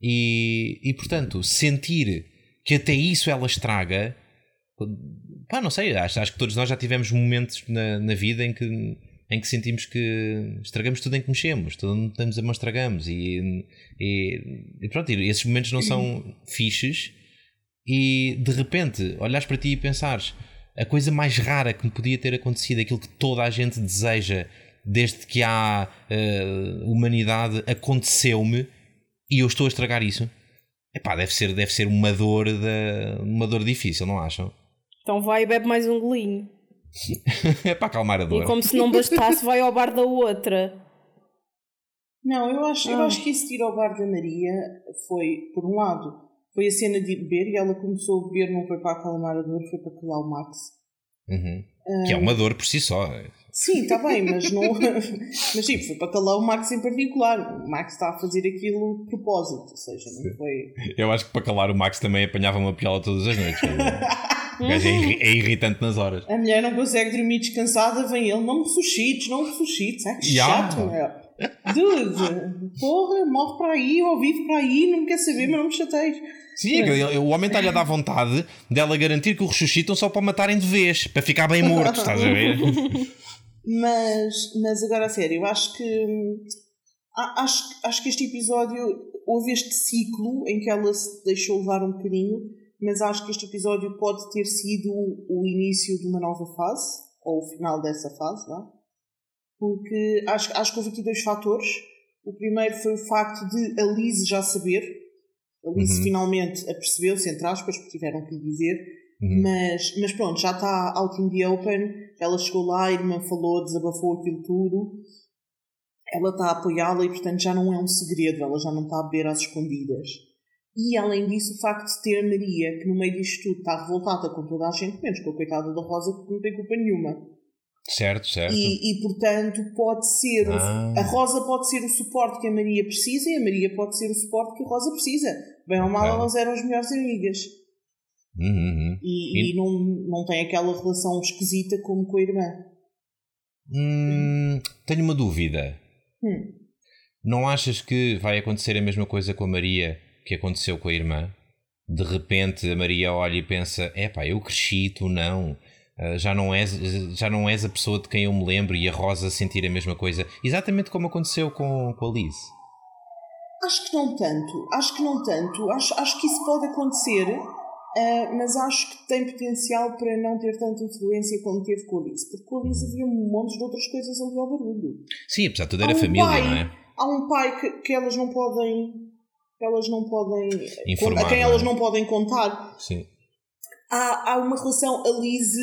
Speaker 2: E, e portanto, sentir que até isso ela estraga, pá, não sei, acho, acho que todos nós já tivemos momentos na, na vida em que, em que sentimos que estragamos tudo em que mexemos, tudo onde estamos a mão estragamos. E, e, e pronto, esses momentos não são fixes, e de repente olhares para ti e pensares a coisa mais rara que me podia ter acontecido, aquilo que toda a gente deseja desde que há uh, humanidade, aconteceu-me e eu estou a estragar isso. Epá, deve ser, deve ser uma dor uma dor difícil, não acham?
Speaker 3: Então vai e bebe mais um golinho.
Speaker 2: é para acalmar a dor.
Speaker 3: E como se não bastasse, vai ao bar da outra.
Speaker 1: Não, eu acho, eu acho que esse ir ao bar da Maria foi, por um lado, foi a cena de beber e ela começou a beber, não foi para acalmar a dor, foi para calar o Max.
Speaker 2: Uhum. Um, que é uma dor por si só.
Speaker 1: Sim, está bem, mas não. mas sim, foi para calar o Max em particular. O Max está a fazer aquilo de propósito, ou seja, não foi.
Speaker 2: Eu acho que para calar o Max também apanhava uma piola todas as noites. É, é, irritante nas horas.
Speaker 1: A mulher não consegue dormir descansada, vem ele, não me ressuscites, não me ressuscites. É que chato, yeah. Dude, porra, morre para aí, ou vive para aí, não me quer saber, mas não me chateis.
Speaker 2: Sim, é. o homem está-lhe a dar vontade dela garantir que o ressuscitam só para matarem de vez, para ficar bem morto, estás a ver?
Speaker 1: mas, mas agora a sério, eu acho que acho, acho que este episódio houve este ciclo em que ela se deixou levar um bocadinho, mas acho que este episódio pode ter sido o início de uma nova fase, ou o final dessa fase, não é? porque acho, acho que houve aqui dois fatores. O primeiro foi o facto de a Liz já saber, a Liz uhum. finalmente apercebeu-se, entre aspas, porque tiveram que lhe dizer, uhum. mas, mas pronto, já está out in the open, ela chegou lá, a irmã falou, desabafou aquilo tudo, ela está a apoiá-la e portanto já não é um segredo, ela já não está a beber às escondidas. E além disso, o facto de ter a Maria, que no meio disto tudo está revoltada com toda a gente, menos com a coitada da Rosa, que não tem culpa nenhuma.
Speaker 2: Certo, certo.
Speaker 1: E, e portanto pode ser ah. a Rosa pode ser o suporte que a Maria precisa e a Maria pode ser o suporte que a Rosa precisa. Bem ou mal, elas eram as melhores amigas.
Speaker 2: Uhum, uhum.
Speaker 1: E, e, e, não, não tem aquela relação esquisita como com a irmã.
Speaker 2: Hum, tenho uma dúvida.
Speaker 1: Hum.
Speaker 2: Não achas que vai acontecer a mesma coisa com a Maria que aconteceu com a irmã? De repente a Maria olha e pensa: é pá, eu cresci, tu não Uh, já, não és, já não és a pessoa de quem eu me lembro e a Rosa sentir a mesma coisa, exatamente como aconteceu com, com a Liz.
Speaker 1: Acho que não tanto, acho que não tanto, acho, acho que isso pode acontecer, uh, mas acho que tem potencial para não ter tanta influência como teve com a Liz, porque com a Liz havia um monte de outras coisas ali ao barulho.
Speaker 2: Sim, apesar de tudo era um família,
Speaker 1: pai,
Speaker 2: não é?
Speaker 1: Há um pai que, que elas não podem elas não podem Informar, a quem elas não, é? não podem contar.
Speaker 2: Sim.
Speaker 1: Há, há uma relação, a Liz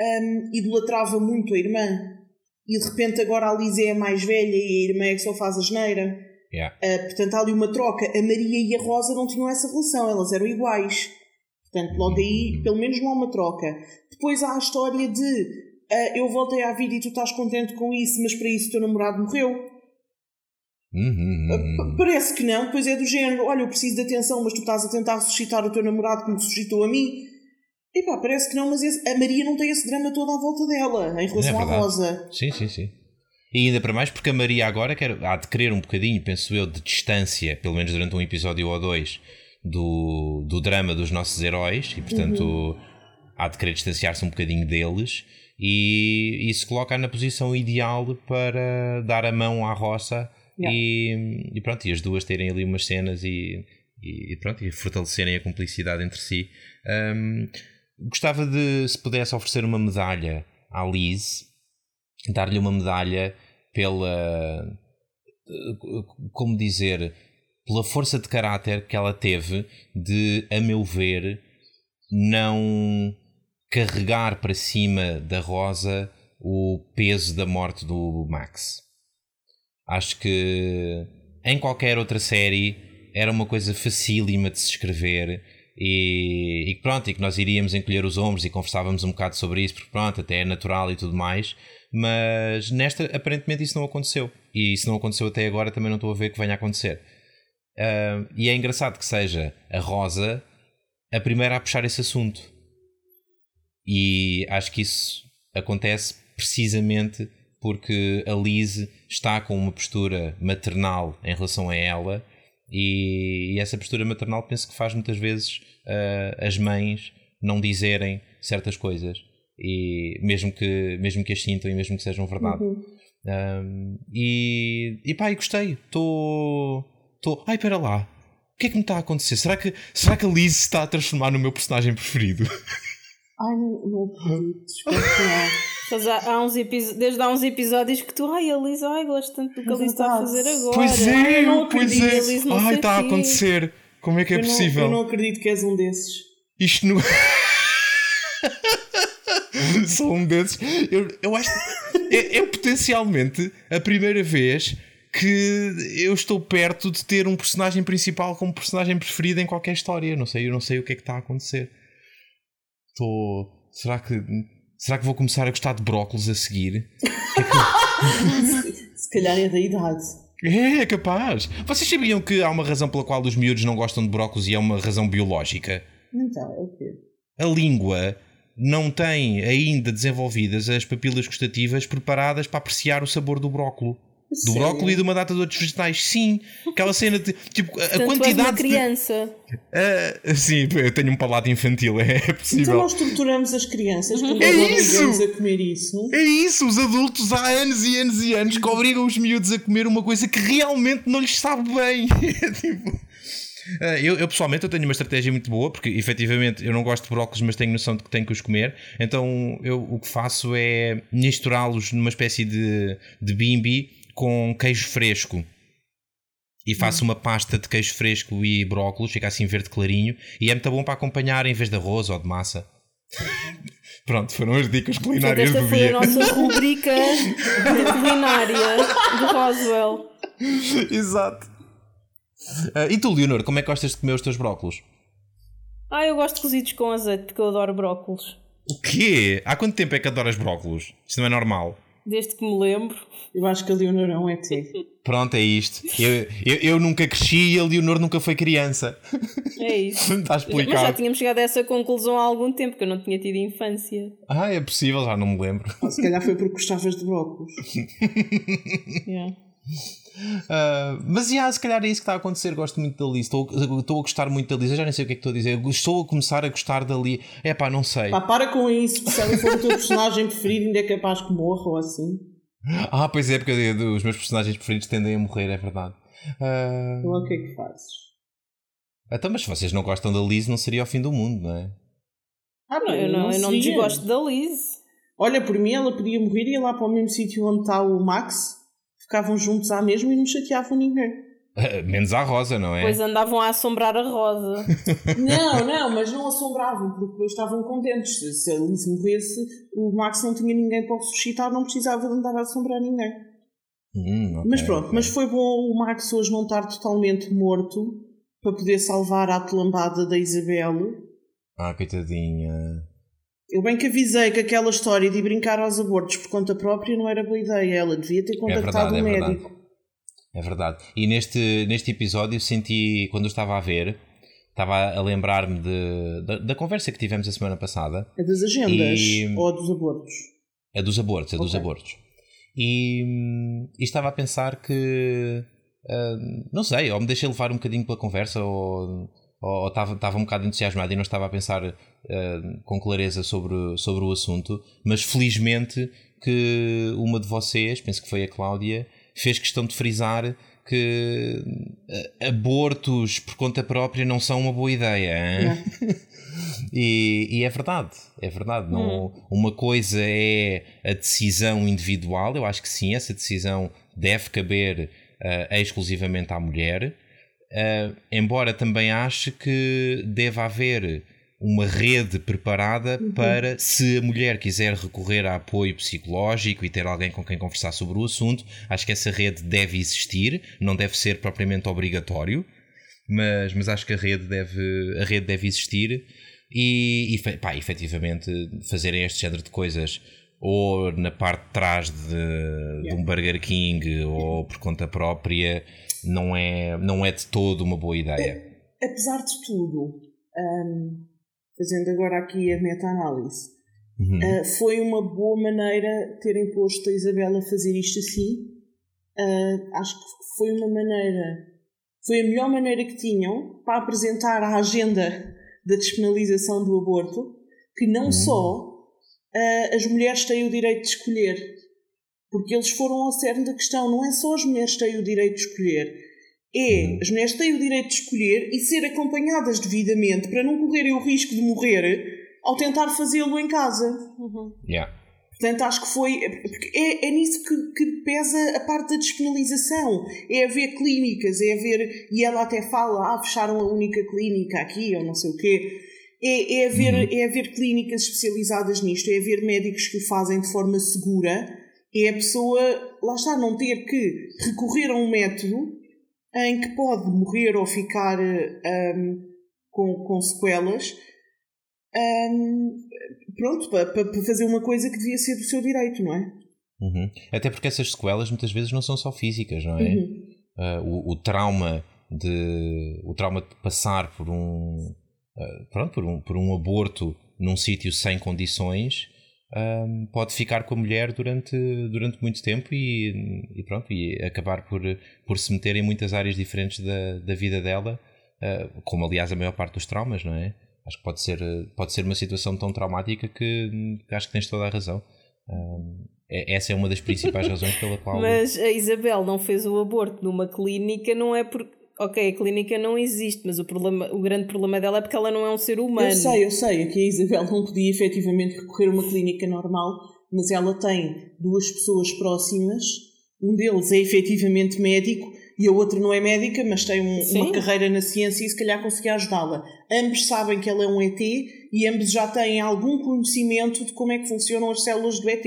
Speaker 1: um, idolatrava muito a irmã. E de repente agora a Lisa é a mais velha e a irmã é que só faz a geneira.
Speaker 2: Yeah.
Speaker 1: Uh, portanto, há ali uma troca. A Maria e a Rosa não tinham essa relação, elas eram iguais. Portanto, logo aí, pelo menos não há uma troca. Depois há a história de uh, eu voltei à vida e tu estás contente com isso, mas para isso o teu namorado morreu.
Speaker 2: Uhum.
Speaker 1: Uh, parece que não, depois é do género: olha, eu preciso de atenção, mas tu estás a tentar ressuscitar o teu namorado que me ressuscitou a mim. Epá, parece que não, mas esse, a Maria não tem esse drama todo à volta dela, em relação é à Rosa.
Speaker 2: Sim, sim, sim. E ainda para mais porque a Maria agora quer, há de querer um bocadinho, penso eu, de distância, pelo menos durante um episódio ou dois, do, do drama dos nossos heróis e, portanto, uhum. há de querer distanciar-se um bocadinho deles e, e se colocar na posição ideal para dar a mão à roça yeah. e, e, pronto, e as duas terem ali umas cenas e, e pronto, e fortalecerem a cumplicidade entre si. Um, Gostava de, se pudesse oferecer uma medalha à Liz, dar-lhe uma medalha pela. Como dizer? Pela força de caráter que ela teve de, a meu ver, não carregar para cima da Rosa o peso da morte do Max. Acho que em qualquer outra série era uma coisa facílima de se escrever e, e pronto, e que nós iríamos encolher os ombros e conversávamos um bocado sobre isso, porque pronto, até é natural e tudo mais, mas nesta aparentemente isso não aconteceu. E se não aconteceu até agora, também não estou a ver que venha a acontecer. Uh, e é engraçado que seja a Rosa a primeira a puxar esse assunto. E acho que isso acontece precisamente porque a Liz está com uma postura maternal em relação a ela e, e, essa postura maternal penso que faz muitas vezes uh, as mães não dizerem certas coisas e mesmo que mesmo que as sintam e mesmo que sejam verdade uhum. um, e, e pá, e gostei estou estou ai, espera lá que é que me está a acontecer? Será que, será que a Liz se está a transformar no meu personagem preferido?
Speaker 1: Ai, não, não acredito. Não.
Speaker 3: Mas há, há uns desde há uns episódios que tu, ai, a Liz, ai, gosto tanto do que a Liz está a fazer agora.
Speaker 2: Pois
Speaker 3: Ai,
Speaker 2: é,
Speaker 3: eu não
Speaker 2: pois é.
Speaker 3: Liz não
Speaker 2: Ai, está a acontecer. Como é que é
Speaker 1: Eu não-
Speaker 2: possível?
Speaker 1: eu não acredito que és um desses.
Speaker 2: Isto não. Sou um desses. Eu, eu acho é, é potencialmente a primeira vez que eu estou perto de ter um personagem principal como personagem preferido em qualquer história. Eu não sei, eu não sei o que é que está a acontecer. Estou. Será que. Será que vou começar a gostar de brócolis a seguir?
Speaker 1: Se calhar é da idade.
Speaker 2: É, é capaz. Vocês sabiam que há uma razão pela qual os miúdos não gostam de brócolis e é uma razão biológica?
Speaker 1: Então, é o quê?
Speaker 2: a língua não tem ainda desenvolvidas as papilas gustativas preparadas para apreciar o sabor do brócolo. Do
Speaker 1: Sério?
Speaker 2: brócolo e de uma data de outros vegetais. Sim, aquela cena de. Tipo, a
Speaker 3: tu és uma
Speaker 2: quantidade de.
Speaker 3: criança.
Speaker 2: Ah, sim, eu tenho um palato infantil, é
Speaker 1: Então
Speaker 2: possível.
Speaker 1: nós torturamos as crianças quando
Speaker 2: É
Speaker 1: nós
Speaker 2: isso!
Speaker 1: obrigamos a comer isso.
Speaker 2: É isso, os adultos há anos e anos e anos que obrigam os miúdos a comer uma coisa que realmente não lhes sabe bem. É tipo. ah, Eu, eu, pessoalmente eu tenho uma estratégia muito boa porque efetivamente eu não gosto de brócolis mas tenho noção de que tenho que os comer então eu o que faço é misturá-los numa espécie de, de bimbi com queijo fresco e faço uma pasta de queijo fresco e brócolis, fica assim verde clarinho e é muito bom para acompanhar em vez de arroz ou de massa pronto, foram as dicas
Speaker 3: Portanto,
Speaker 2: culinárias
Speaker 3: esta
Speaker 2: do
Speaker 3: foi
Speaker 2: dia
Speaker 3: a nossa rubrica culinária de Roswell.
Speaker 2: Exato. Ah, e tu, Leonor, como é que gostas de comer os teus brócolos?
Speaker 3: Ah, eu gosto de cozidos com azeite porque eu adoro brócolos.
Speaker 2: O quê? Há quanto tempo é que adoras brócolos? Isto não é normal.
Speaker 3: Desde que me lembro.
Speaker 1: Eu acho que a Leonor é um ET.
Speaker 2: Pronto, é isto. Eu, eu, eu nunca cresci e a Leonor nunca foi criança.
Speaker 3: É isso.
Speaker 2: Está
Speaker 3: Mas já
Speaker 2: explicado.
Speaker 3: tínhamos chegado a essa conclusão há algum tempo, que eu não tinha tido infância.
Speaker 2: Ah, é possível, já não me lembro.
Speaker 1: Ah, Se calhar foi porque gostavas de brócolos.
Speaker 3: Yeah.
Speaker 2: Ah, mas já, se calhar é isso que está a acontecer. Gosto muito da Liz. Estou, estou a gostar muito da Liz. Eu já nem sei o que é que estou a dizer. Eu Estou a começar a gostar da Liz. É pá, não sei.
Speaker 1: Pá, para com isso. Se ela for o teu personagem preferido, ainda é capaz que morra ou assim.
Speaker 2: Ah, pois é, porque os meus personagens preferidos tendem a morrer, é verdade. Ah,
Speaker 1: Então o que é que fazes?
Speaker 2: então, mas se vocês não gostam da Liz, não seria o fim do mundo, não é?
Speaker 1: Ah,
Speaker 3: Não, eu não, eu não desgosto da Liz.
Speaker 1: Olha, por mim ela podia morrer e ia lá para o mesmo sítio onde está o Max. Ficavam juntos à mesma e não chateavam ninguém.
Speaker 2: Menos à Rosa, não é?
Speaker 3: Pois andavam a assombrar a Rosa.
Speaker 1: Não, não, mas não assombravam, porque depois estavam contentes. Se- Se a Liz morresse, o Max não tinha ninguém para o ressuscitar, não precisava de andar a assombrar ninguém.
Speaker 2: Hum, ok,
Speaker 1: Mas pronto,
Speaker 2: ok.
Speaker 1: mas foi bom o Max hoje não estar totalmente morto para poder salvar a atlambada da Isabel.
Speaker 2: Ah, coitadinha.
Speaker 1: Eu bem que avisei que aquela história de ir brincar aos abortos por conta própria não era boa ideia. Ela devia ter contactado
Speaker 2: é verdade.
Speaker 1: médico.
Speaker 2: É verdade. E neste, neste episódio senti, quando eu estava a ver, estava a lembrar-me de- da, da conversa que tivemos a semana passada,
Speaker 1: É das agendas
Speaker 2: E-
Speaker 1: ou dos abortos.
Speaker 2: a dos abortos, a dos
Speaker 1: Ok.
Speaker 2: abortos. E, hum, e estava a pensar que, ah, não sei, ou me deixei levar um bocadinho pela conversa, ou, ou estava, estava um bocado entusiasmado e não estava a pensar ah, com clareza sobre, sobre o assunto, mas felizmente que uma de vocês, penso que foi a Cláudia, fez questão de frisar que ah, abortos por conta própria não são uma boa ideia. E, e é verdade, é verdade. Não, Uma coisa é a decisão individual, eu acho que sim, essa decisão deve caber ah, exclusivamente à mulher, Ah, embora também ache que deve haver uma rede preparada para, se a mulher quiser recorrer a apoio psicológico e ter alguém com quem conversar sobre o assunto, acho que essa rede deve existir, não deve ser propriamente obrigatório mas, mas acho que a rede deve, a rede deve existir e, e pá, efetivamente fazerem este género de coisas ou na parte de trás de, de um Burger King ou por conta própria não é, não é de todo uma boa ideia.
Speaker 1: Apesar de tudo, hum, fazendo agora aqui a meta-análise,
Speaker 2: Uhum.
Speaker 1: Uh, foi uma boa maneira terem posto a Isabela a fazer isto assim. Uh, acho que foi uma maneira, foi a melhor maneira que tinham para apresentar a agenda da despenalização do aborto, que não só uh, as mulheres têm o direito de escolher, porque eles foram ao cerne da questão, não é só as mulheres têm o direito de escolher, É, uhum. as mulheres têm o direito de escolher e ser acompanhadas devidamente para não correrem o risco de morrer ao tentar fazê-lo em casa.
Speaker 2: Uhum. Yeah.
Speaker 1: Portanto, acho que foi. É, é nisso que, que, pesa a parte da despenalização. É haver clínicas, é haver. E ela até fala, ah, fecharam a única clínica aqui, ou não sei o quê. É, é, haver, uhum. é haver clínicas especializadas nisto, é haver médicos que o fazem de forma segura, é a pessoa, lá está, não ter que recorrer a um método em que pode morrer ou ficar um, com, com sequelas. Um, pronto, para, para fazer uma coisa que devia ser do seu direito, não é?
Speaker 2: Uhum. Até porque essas sequelas muitas vezes não são só físicas, não é? Uhum. Uh, o, o, trauma de o trauma de passar por um uh, pronto por um, por um aborto num sítio sem condições um, pode ficar com a mulher durante, durante muito tempo e, e, pronto e acabar por, por se meter em muitas áreas diferentes da, da vida dela uh, como aliás a maior parte dos traumas não é Acho que pode ser, pode ser uma situação tão traumática que, que acho que tens toda a razão. é, essa é uma das principais razões pela qual.
Speaker 3: Mas a Isabel não fez o aborto numa clínica, não é porque. Ok, a clínica não existe, mas o, problema, o grande problema dela é porque ela não é um ser humano. Eu
Speaker 1: sei, eu sei, que a Isabel não podia efetivamente recorrer a uma clínica normal, mas ela tem duas pessoas próximas, um deles é efetivamente médico e a outra não é médica, mas tem um, uma carreira na ciência e se calhar conseguia ajudá-la. Ambos sabem que ela é um ET e ambos já têm algum conhecimento de como é que funcionam as células do ET.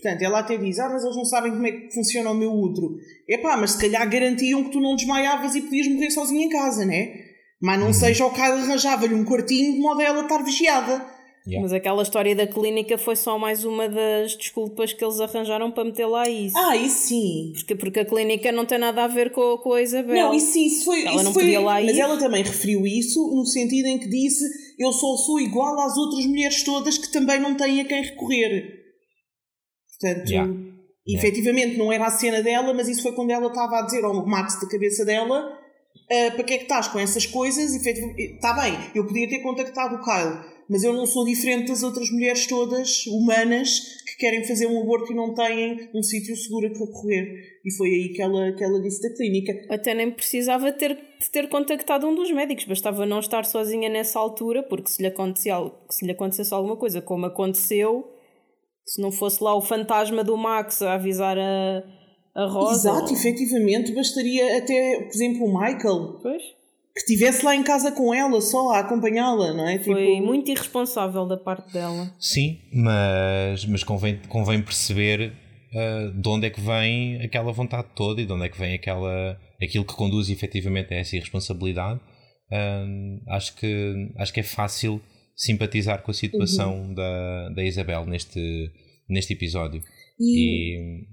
Speaker 1: Portanto, ela até diz: Ah, mas eles não sabem como é que funciona o meu útero. Epá, mas se calhar garantiam que tu não desmaiavas e podias morrer sozinha em casa, né? Mas não uhum. seja o Kyle arranjava-lhe um quartinho de modo a ela estar vigiada.
Speaker 3: Yeah. Mas aquela história da clínica foi só mais uma das desculpas que eles arranjaram para meter lá isso.
Speaker 1: Ah, isso sim.
Speaker 3: Porque, porque a clínica não tem nada a ver com, com a Isabel.
Speaker 1: Não, isso sim, isso foi. Ela isso não foi, podia lá ir. Mas ela também referiu isso no sentido em que disse: Eu só sou igual às outras mulheres todas que também não têm a quem recorrer. Portanto, yeah. efetivamente não era a cena dela, mas isso foi quando ela estava a dizer ao Max da cabeça dela. Uh, para que é que estás com essas coisas? Está bem, eu podia ter contactado o Kyle, mas eu não sou diferente das outras mulheres todas humanas que querem fazer um aborto e não têm um sítio seguro a recorrer. E foi aí que ela, que ela disse da clínica.
Speaker 3: Até nem precisava ter, de ter contactado um dos médicos, bastava não estar sozinha nessa altura, porque se lhe, acontecia, se lhe acontecesse alguma coisa, como aconteceu, se não fosse lá o fantasma do Max a avisar a, a Rosa.
Speaker 1: Exato, ou... efetivamente, bastaria até, por exemplo, o Michael.
Speaker 3: Pois
Speaker 1: que estivesse lá em casa com ela, só a acompanhá-la, não é?
Speaker 3: Foi tipo... muito irresponsável da parte dela.
Speaker 2: Sim, mas, mas convém, convém perceber uh, de onde é que vem aquela vontade toda e de onde é que vem aquela, aquilo que conduz efetivamente a essa irresponsabilidade. Uh, acho, que, acho que é fácil simpatizar com a situação uhum. da, da Isabel neste, neste episódio.
Speaker 1: E... e...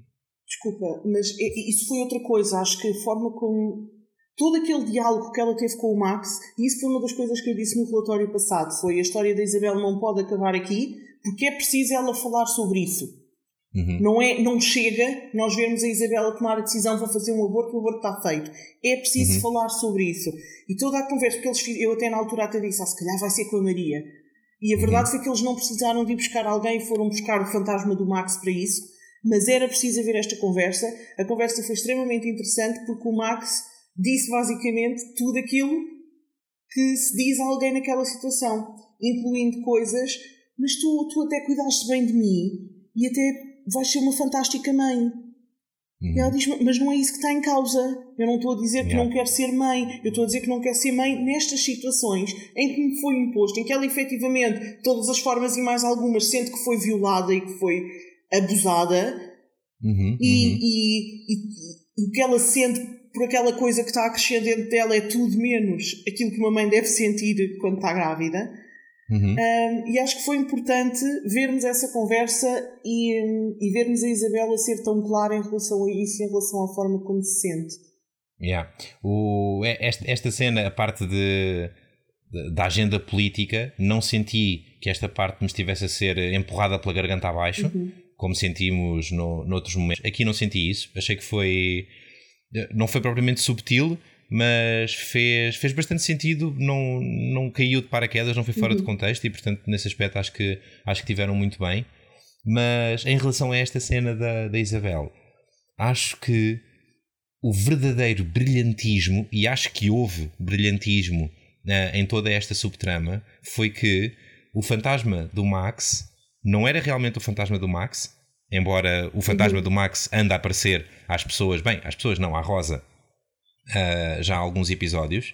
Speaker 1: Desculpa, mas isso foi outra coisa. Acho que a forma como todo aquele diálogo que ela teve com o Max, e isso foi uma das coisas que eu disse no relatório passado, foi a história da Isabel não pode acabar aqui, porque é preciso ela falar sobre isso. Uhum. Não, é, não chega nós vermos a Isabela tomar a decisão para fazer um aborto, o aborto está feito. É preciso uhum. falar sobre isso. E toda a conversa que eles fizeram, eu até na altura até disse, ah, se calhar vai ser com a Maria. E a verdade uhum. foi que eles não precisaram de ir buscar alguém, foram buscar o fantasma do Max para isso, mas era preciso haver esta conversa. A conversa foi extremamente interessante porque o Max disse basicamente tudo aquilo que se diz a alguém naquela situação, incluindo coisas, mas tu, tu até cuidaste bem de mim e até vais ser uma fantástica mãe. Uhum. E ela diz, mas não é isso que está em causa. Eu não estou a dizer que yeah. não quero ser mãe, eu estou a dizer que não quero ser mãe nestas situações em que me foi imposto, em que ela efetivamente, todas as formas e mais algumas, sente que foi violada e que foi abusada,
Speaker 2: uhum,
Speaker 1: e, uhum. E, e, e, que ela sente por aquela coisa que está a crescer dentro dela é tudo menos aquilo que uma mãe deve sentir quando está grávida.
Speaker 2: Uhum.
Speaker 1: Um, e acho que foi importante vermos essa conversa e, e vermos a Isabela ser tão clara em relação a isso, em relação à forma como se sente.
Speaker 2: Yeah. O, esta, esta cena, a parte de, de, da agenda política, não senti que esta parte me estivesse a ser empurrada pela garganta abaixo, uhum. como sentimos no, noutros momentos. Aqui não senti isso, achei que foi não foi propriamente subtil, mas fez, fez bastante sentido, não, não caiu de paraquedas, não foi fora uhum. de contexto e, portanto, nesse aspecto acho que, acho que tiveram muito bem. Mas em relação a esta cena da, da Isabel, acho que o verdadeiro brilhantismo, e acho que houve brilhantismo uh, em toda esta subtrama, foi que o fantasma do Max não era realmente o fantasma do Max, embora o fantasma uhum. do Max anda a aparecer às pessoas, bem, às pessoas não, à Rosa, uh, já há alguns episódios.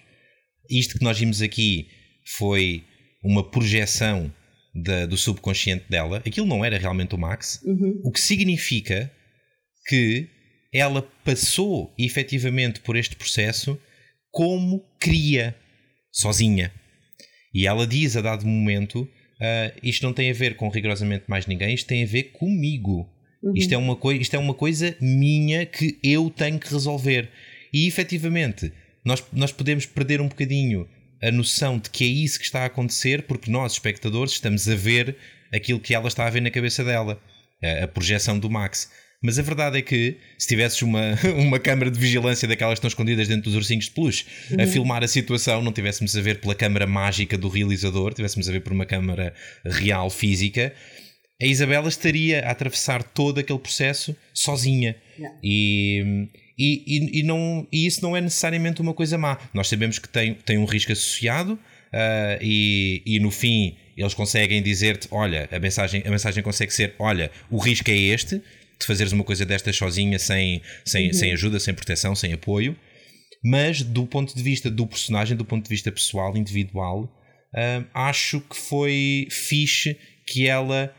Speaker 2: Isto que nós vimos aqui foi uma projeção da, do subconsciente dela. Aquilo não era realmente o Max,
Speaker 1: uhum.
Speaker 2: o que significa que ela passou efetivamente por este processo como cria, sozinha. E ela diz a dado momento: uh, isto não tem a ver com rigorosamente mais ninguém, isto tem a ver comigo. Uhum. Isto, é uma isto é uma coisa minha que eu tenho que resolver. E efetivamente, nós, nós podemos perder um bocadinho a noção de que é isso que está a acontecer, porque nós, espectadores, estamos a ver aquilo que ela está a ver na cabeça dela, a, a projeção do Max. Mas a verdade é que se tivesses uma, uma câmara de vigilância daquelas que estão escondidas dentro dos ursinhos de peluche uhum. a filmar a situação, não tivéssemos a ver pela câmara mágica do realizador, tivéssemos a ver por uma câmara real, física, a Isabela estaria a atravessar todo aquele processo sozinha. Yeah. E, e, e, não, e isso não é necessariamente uma coisa má. Nós sabemos que tem, tem um risco associado uh, e, e no fim eles conseguem dizer-te: olha, a mensagem, a mensagem consegue ser: olha, o risco é este de fazeres uma coisa destas sozinha, sem, sem, uhum. sem ajuda, sem proteção, sem apoio. Mas do ponto de vista do personagem, do ponto de vista pessoal, individual, uh, acho que foi fixe que ela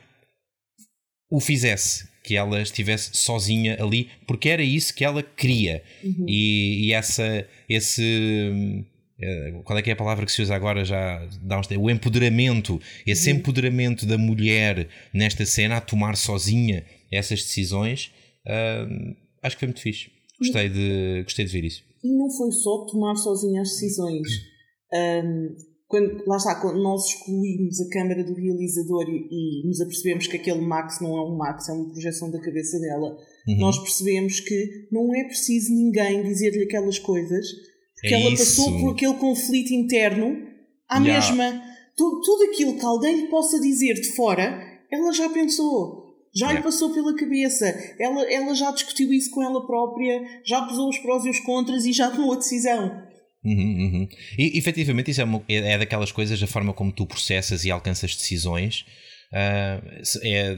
Speaker 2: o fizesse, que ela estivesse sozinha ali, porque era isso que ela queria. Uhum. E, e, essa, esse. Uh, qual é que é a palavra que se usa agora já dá uns o empoderamento esse uhum. empoderamento da mulher nesta cena a tomar sozinha essas decisões, uh, acho que foi muito fixe. Gostei de, gostei de ver isso.
Speaker 1: E não foi só tomar sozinha as decisões. Um, quando, lá está, quando nós excluímos a câmara do realizador e, e, nos apercebemos que aquele Max não é um Max, é uma projeção da cabeça dela, uhum. nós percebemos que não é preciso ninguém dizer-lhe aquelas coisas, porque é ela isso. passou por aquele conflito interno à yeah. mesma. Tudo, tudo aquilo que alguém lhe possa dizer de fora, ela já pensou já yeah. lhe passou pela cabeça, ela, ela já discutiu isso com ela própria, já pesou os prós e os contras e já tomou a decisão.
Speaker 2: Uhum, uhum. E efetivamente isso é, uma, é, é, daquelas coisas, a forma como tu processas e alcanças decisões. Uh, é,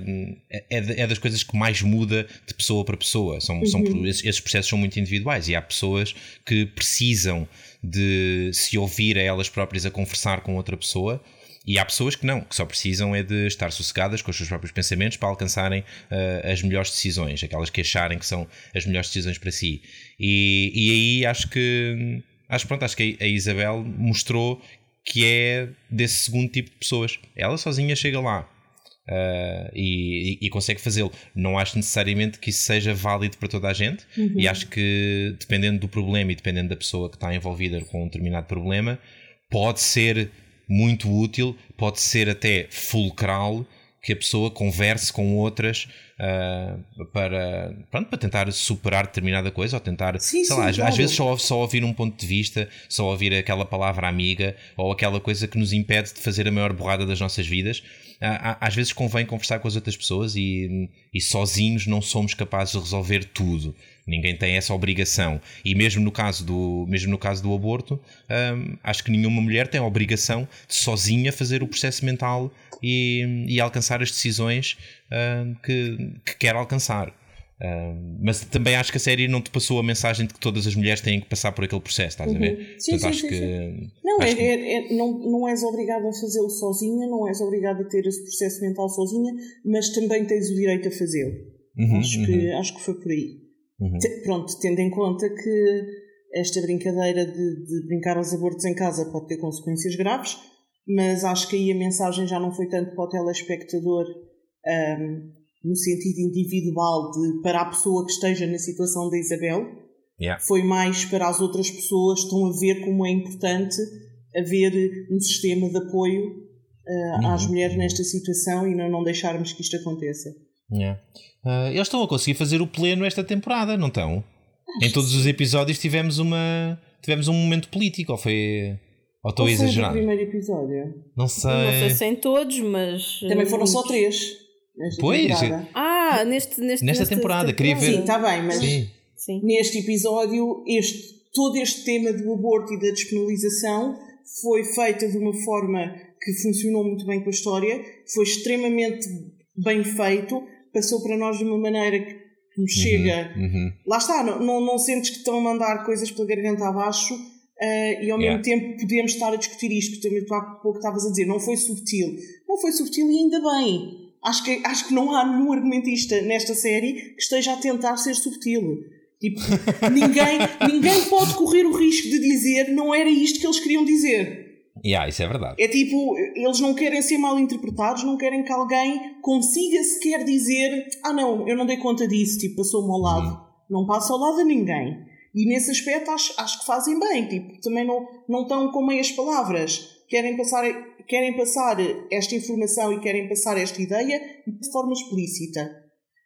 Speaker 2: é, é, das coisas que mais muda de pessoa para pessoa. São, uhum. são, esses processos são muito individuais e há pessoas que precisam de se ouvir a elas próprias a conversar com outra pessoa e há pessoas que não, que só precisam é de estar sossegadas com os seus próprios pensamentos para alcançarem uh, as melhores decisões, aquelas que acharem que são as melhores decisões para si. E, e aí acho que acho, pronto, acho que a Isabel mostrou que é desse segundo tipo de pessoas. Ela sozinha chega lá. Uh, e, e, consegue fazê-lo. Não acho necessariamente que isso seja válido para toda a gente, uhum. e acho que dependendo do problema e dependendo da pessoa que está envolvida com um determinado problema, pode ser muito útil, pode ser até fulcral que a pessoa converse com outras uh, para, pronto, para tentar superar determinada coisa ou tentar, sim, sei sim, lá, claro. às vezes só, só ouvir um ponto de vista, só ouvir aquela palavra amiga ou aquela coisa que nos impede de fazer a maior borrada das nossas vidas. Uh, às vezes convém conversar com as outras pessoas e, e sozinhos não somos capazes de resolver tudo. Ninguém tem essa obrigação. E mesmo no caso do, mesmo no caso do aborto, hum, acho que nenhuma mulher tem a obrigação de sozinha fazer o processo mental e, e alcançar as decisões hum, que, que quer alcançar. Uh, mas também acho que a série não te passou a mensagem de que todas as mulheres têm que passar por aquele processo, estás
Speaker 1: uhum.
Speaker 2: a ver?
Speaker 1: Sim, Portanto, sim, acho sim, que. Não, acho é, que... É, é, não, não és obrigada a fazê-lo sozinha, não és obrigada a ter esse processo mental sozinha, mas também tens o direito a fazê-lo. Uhum, acho, uhum. Que, acho que foi por aí. Uhum. Pronto, tendo em conta que esta brincadeira de, de, brincar aos abortos em casa pode ter consequências graves, mas acho que aí a mensagem já não foi tanto para o telespectador um, no sentido individual de para a pessoa que esteja na situação da Isabel,
Speaker 2: yeah.
Speaker 1: foi mais para as outras pessoas que estão a ver como é importante haver um sistema de apoio uh, uhum. às mulheres nesta situação e não, não deixarmos que isto aconteça.
Speaker 2: Yeah. Uh, eles estão a conseguir fazer o pleno esta temporada, não estão? Em todos os episódios tivemos uma tivemos um momento político, ou foi. Ou estou a exagerar?
Speaker 1: Foi primeiro episódio?
Speaker 2: Não sei.
Speaker 3: Não sei se em todos, mas.
Speaker 1: Também foram só três.
Speaker 2: pois.
Speaker 3: Temporada. Ah, neste, neste,
Speaker 2: nesta temporada, temporada. queria ver.
Speaker 1: Sim, está bem, mas.
Speaker 2: Sim.
Speaker 3: Sim.
Speaker 1: Neste episódio, este, todo este tema do aborto e da despenalização foi feita de uma forma que funcionou muito bem com a história, foi extremamente bem feito, passou para nós de uma maneira que nos chega.
Speaker 2: Uhum.
Speaker 1: Lá está, não, não, não sentes que estão a mandar coisas pela garganta abaixo uh, e ao
Speaker 2: Yeah.
Speaker 1: mesmo tempo podemos estar a discutir isto, que também tu há pouco estavas a dizer, não foi subtil. Não foi subtil e ainda bem. Acho que, acho que não há nenhum argumentista nesta série que esteja a tentar ser subtil. Tipo, ninguém, ninguém pode correr o risco de dizer não era isto que eles queriam dizer.
Speaker 2: Yeah, isso é verdade.
Speaker 1: É tipo, eles não querem ser mal interpretados, não querem que alguém consiga sequer dizer ah não, eu não dei conta disso, tipo, passou-me ao lado. Não passa ao lado a ninguém. E nesse aspecto acho, acho que fazem bem, tipo, também não, não estão com meias palavras. Querem passar, querem passar esta informação e querem passar esta ideia de forma explícita.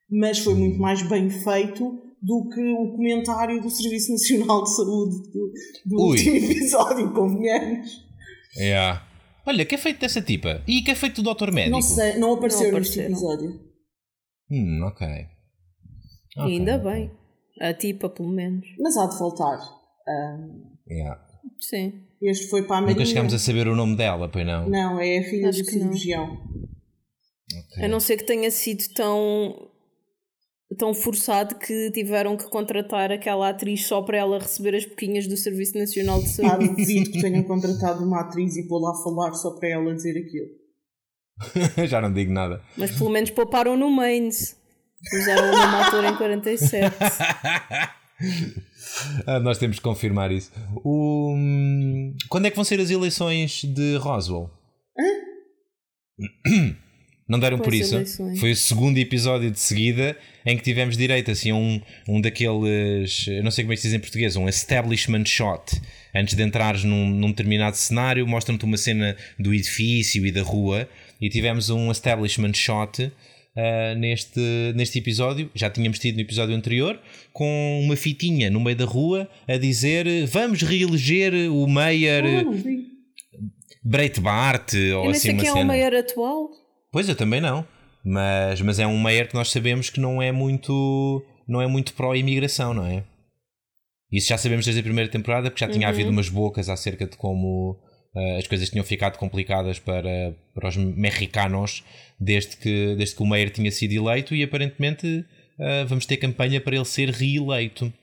Speaker 1: Mas foi muito mais bem feito do que o comentário do Serviço Nacional de Saúde do, do último episódio, convenhamos.
Speaker 2: Yeah. Olha, que é feito dessa tipa? E que é feito do Dr. Médico?
Speaker 1: Não sei, não apareceu
Speaker 3: Não
Speaker 1: neste
Speaker 3: apareceram.
Speaker 1: episódio.
Speaker 2: Hum, ok.
Speaker 3: E
Speaker 2: Ok.
Speaker 3: ainda bem. A tipa, pelo menos.
Speaker 1: Mas há de faltar. Ah,
Speaker 2: Yeah.
Speaker 3: Sim.
Speaker 1: este foi para a Marinha.
Speaker 2: Nunca chegámos a saber o nome dela, pois não?
Speaker 1: Não, é a filha
Speaker 3: Acho
Speaker 1: do cirurgião.
Speaker 2: Ok.
Speaker 3: A não ser que tenha sido tão tão forçado que tiveram que contratar aquela atriz só para ela receber as boquinhas do Serviço Nacional de
Speaker 1: Ah,
Speaker 3: Saúde.
Speaker 1: duvido que tenham contratado uma atriz e pôr lá a falar só para ela dizer aquilo.
Speaker 2: Já não digo nada.
Speaker 3: Mas pelo menos pouparam no Mains. Usaram o mesmo ator em 47.
Speaker 2: Ah, nós temos que confirmar isso. O- hum, Quando é que vão ser as eleições de Roswell? Não deram por isso?
Speaker 3: eleições?
Speaker 2: Foi o segundo episódio de seguida em que tivemos direito assim, a um, um daqueles, eu não sei como é que se diz em português, um establishment shot. Antes de entrares num, num determinado cenário, mostram-te uma cena do edifício e da rua e tivemos um establishment shot ah, neste, neste episódio. Já tínhamos tido no episódio anterior, com uma fitinha no meio da rua a dizer vamos reeleger o Mayor
Speaker 1: não vi.
Speaker 2: Breitbart ou assim uma
Speaker 3: quem é
Speaker 2: cena.
Speaker 3: o maior atual.
Speaker 2: Pois eu também não. Mas, mas é um Mayer que nós sabemos que não é muito não é muito pró-imigração, não é? Isso já sabemos desde a primeira temporada, porque já tinha havido umas bocas acerca de como eh, as coisas tinham ficado complicadas para, para os mexicanos desde que, desde que o Mayer tinha sido eleito e aparentemente eh, vamos ter campanha para ele ser reeleito.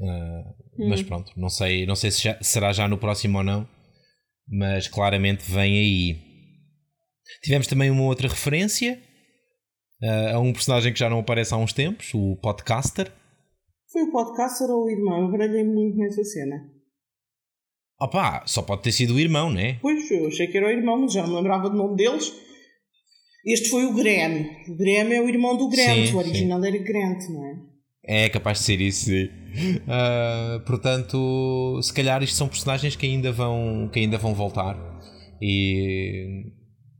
Speaker 2: Eh, Mas pronto, não sei, não sei se já- será já no próximo ou não, mas claramente vem aí. Tivemos também uma outra referência uh, a um personagem que já não aparece há uns tempos, o podcaster.
Speaker 1: Foi o podcaster ou o irmão? Eu baralhei muito nessa cena.
Speaker 2: Opa, só pode ter sido o irmão, né?
Speaker 1: Pois, eu achei que era o irmão, mas já não me lembrava do nome deles. Este foi o Graham. O Graham é o irmão do Grant.
Speaker 2: Sim,
Speaker 1: o original era Grant, não é?
Speaker 2: É capaz de ser isso, sim. Uh, portanto, se calhar isto são personagens que ainda vão, que ainda vão voltar. E,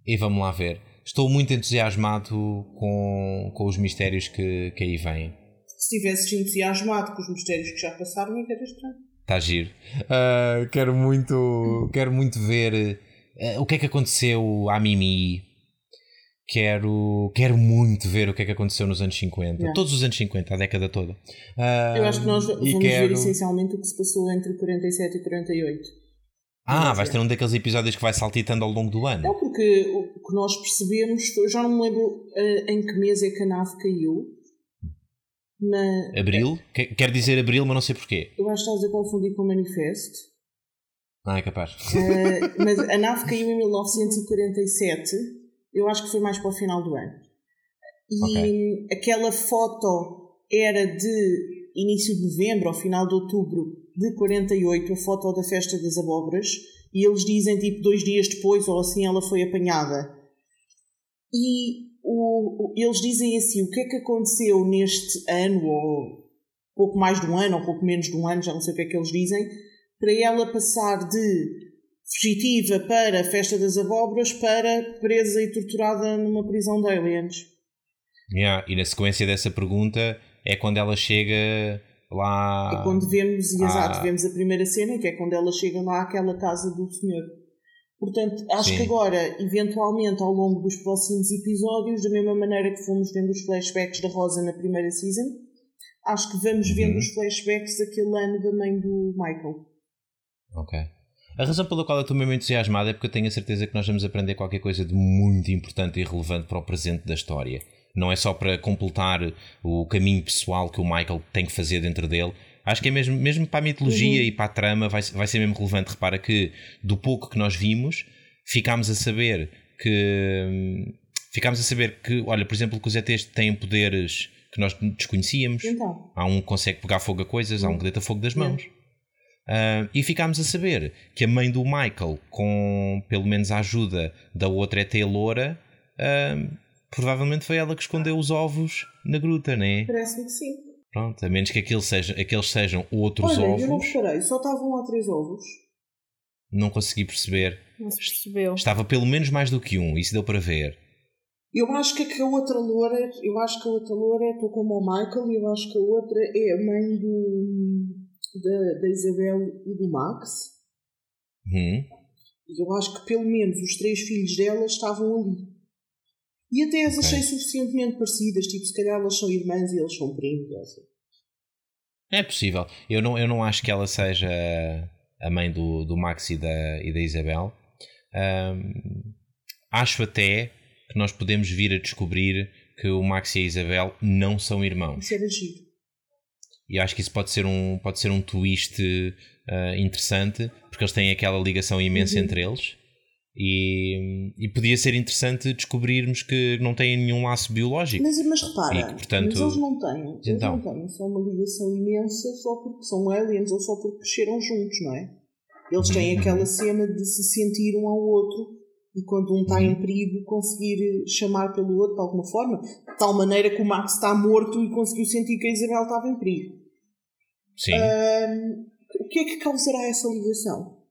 Speaker 2: e vamos lá ver. Estou muito entusiasmado com, com os mistérios que, que aí vêm.
Speaker 1: Se tivesses entusiasmado com os mistérios que já passaram, é que era estranho.
Speaker 2: Está giro. Uh, quero muito quero muito ver uh, o que é que aconteceu à Mimi. Quero, quero muito ver o que é que aconteceu nos anos 50.
Speaker 1: Yeah.
Speaker 2: Todos os anos 50, a década toda. Uh,
Speaker 1: Eu acho que nós
Speaker 2: e
Speaker 1: vamos
Speaker 2: quero-
Speaker 1: ver essencialmente o que se passou entre 47 e 48.
Speaker 2: Ah, vais ter um daqueles episódios que vai saltitando ao longo do ano.
Speaker 1: Não, porque o que nós percebemos foi, já não me lembro eh, em que mês é que a nave caiu. Na,
Speaker 2: Abril? Que- Quer dizer abril, mas não sei porquê.
Speaker 1: eu acho que estás a confundir com o manifesto.
Speaker 2: Ah, é capaz.
Speaker 1: Eh, mas a nave caiu em 1947. Eu acho que foi mais para o final do ano. E aquela foto era de início de novembro ou final de outubro de 48, a foto da festa das abóboras. E eles dizem tipo dois dias depois ou assim ela foi apanhada. E o, eles dizem assim: o que é que aconteceu neste ano, ou pouco mais de um ano, ou pouco menos de um ano, já não sei o que é que eles dizem, para ela passar de fugitiva para a festa das abóboras para presa e torturada numa prisão de aliens.
Speaker 2: Yeah, E na sequência dessa pergunta é quando ela chega lá.
Speaker 1: É quando vemos, e
Speaker 2: Ah.
Speaker 1: exato, vemos a primeira cena, que é quando ela chega lá àquela casa do senhor. Portanto, acho
Speaker 2: Sim.
Speaker 1: que agora, eventualmente, ao longo dos próximos episódios, da mesma maneira que fomos vendo os flashbacks da Rosa na primeira season, Acho que vamos
Speaker 2: Uhum.
Speaker 1: vendo os flashbacks daquele ano da mãe do Michael.
Speaker 2: Ok. A razão pela qual eu estou mesmo entusiasmado é porque eu tenho a certeza que nós vamos aprender qualquer coisa de muito importante e relevante para o presente da história. Não é só para completar o caminho pessoal que o Michael tem que fazer dentro dele. Acho que é mesmo, mesmo para a mitologia e para a trama vai, vai ser mesmo relevante. Repara que do pouco que nós vimos, ficámos a saber que. hum, Ficámos a saber que, olha, por exemplo, que os ETs têm poderes que nós desconhecíamos.
Speaker 1: Então,
Speaker 2: Há um que consegue pegar fogo a coisas, há um que deita fogo das mãos. Ah, e ficámos a saber que a mãe do Michael, com pelo menos a ajuda da outra ET loura, ah, provavelmente foi ela que escondeu os ovos na gruta, não é?
Speaker 1: parece-me que sim.
Speaker 2: Pronto, a menos que aquilo seja, aqueles sejam outros
Speaker 1: Olha, eu não
Speaker 2: ovos,
Speaker 1: reparei, só estavam lá três ovos.
Speaker 2: não consegui perceber.
Speaker 3: Não se percebeu.
Speaker 2: Estava pelo menos mais do que um, isso deu para ver.
Speaker 1: Eu acho que a outra loura, eu acho que a outra loura, estou como o Michael, e eu acho que a outra é a mãe do, da, da Isabel e do Max.
Speaker 2: Hum,
Speaker 1: E eu acho que pelo menos os três filhos dela estavam ali. E até as achei suficientemente parecidas, tipo, se calhar elas são irmãs e eles são primos. assim.
Speaker 2: É possível. Eu não, eu não acho que ela seja a mãe do, do Max e da, e da Isabel. Ahm, acho até que nós podemos vir a descobrir que o Max e a Isabel não são irmãos.
Speaker 1: Isso era giro.
Speaker 2: E acho que isso pode ser um, pode ser um twist ah, interessante, porque eles têm aquela ligação imensa
Speaker 1: Uhum.
Speaker 2: entre eles. E, e podia ser interessante descobrirmos que não têm nenhum laço biológico.
Speaker 1: Mas, mas repara,
Speaker 2: que, portanto-
Speaker 1: mas eles não têm. Eles
Speaker 2: Então.
Speaker 1: não têm só uma ligação imensa só porque são aliens ou só porque cresceram juntos, não é? Eles têm
Speaker 2: Uhum.
Speaker 1: aquela cena de se sentir um ao outro e quando um está
Speaker 2: Uhum.
Speaker 1: em perigo conseguir chamar pelo outro de alguma forma, de tal maneira que o Max está morto e conseguiu sentir que a Isabel estava em perigo.
Speaker 2: Sim.
Speaker 1: O que é que causará essa ligação?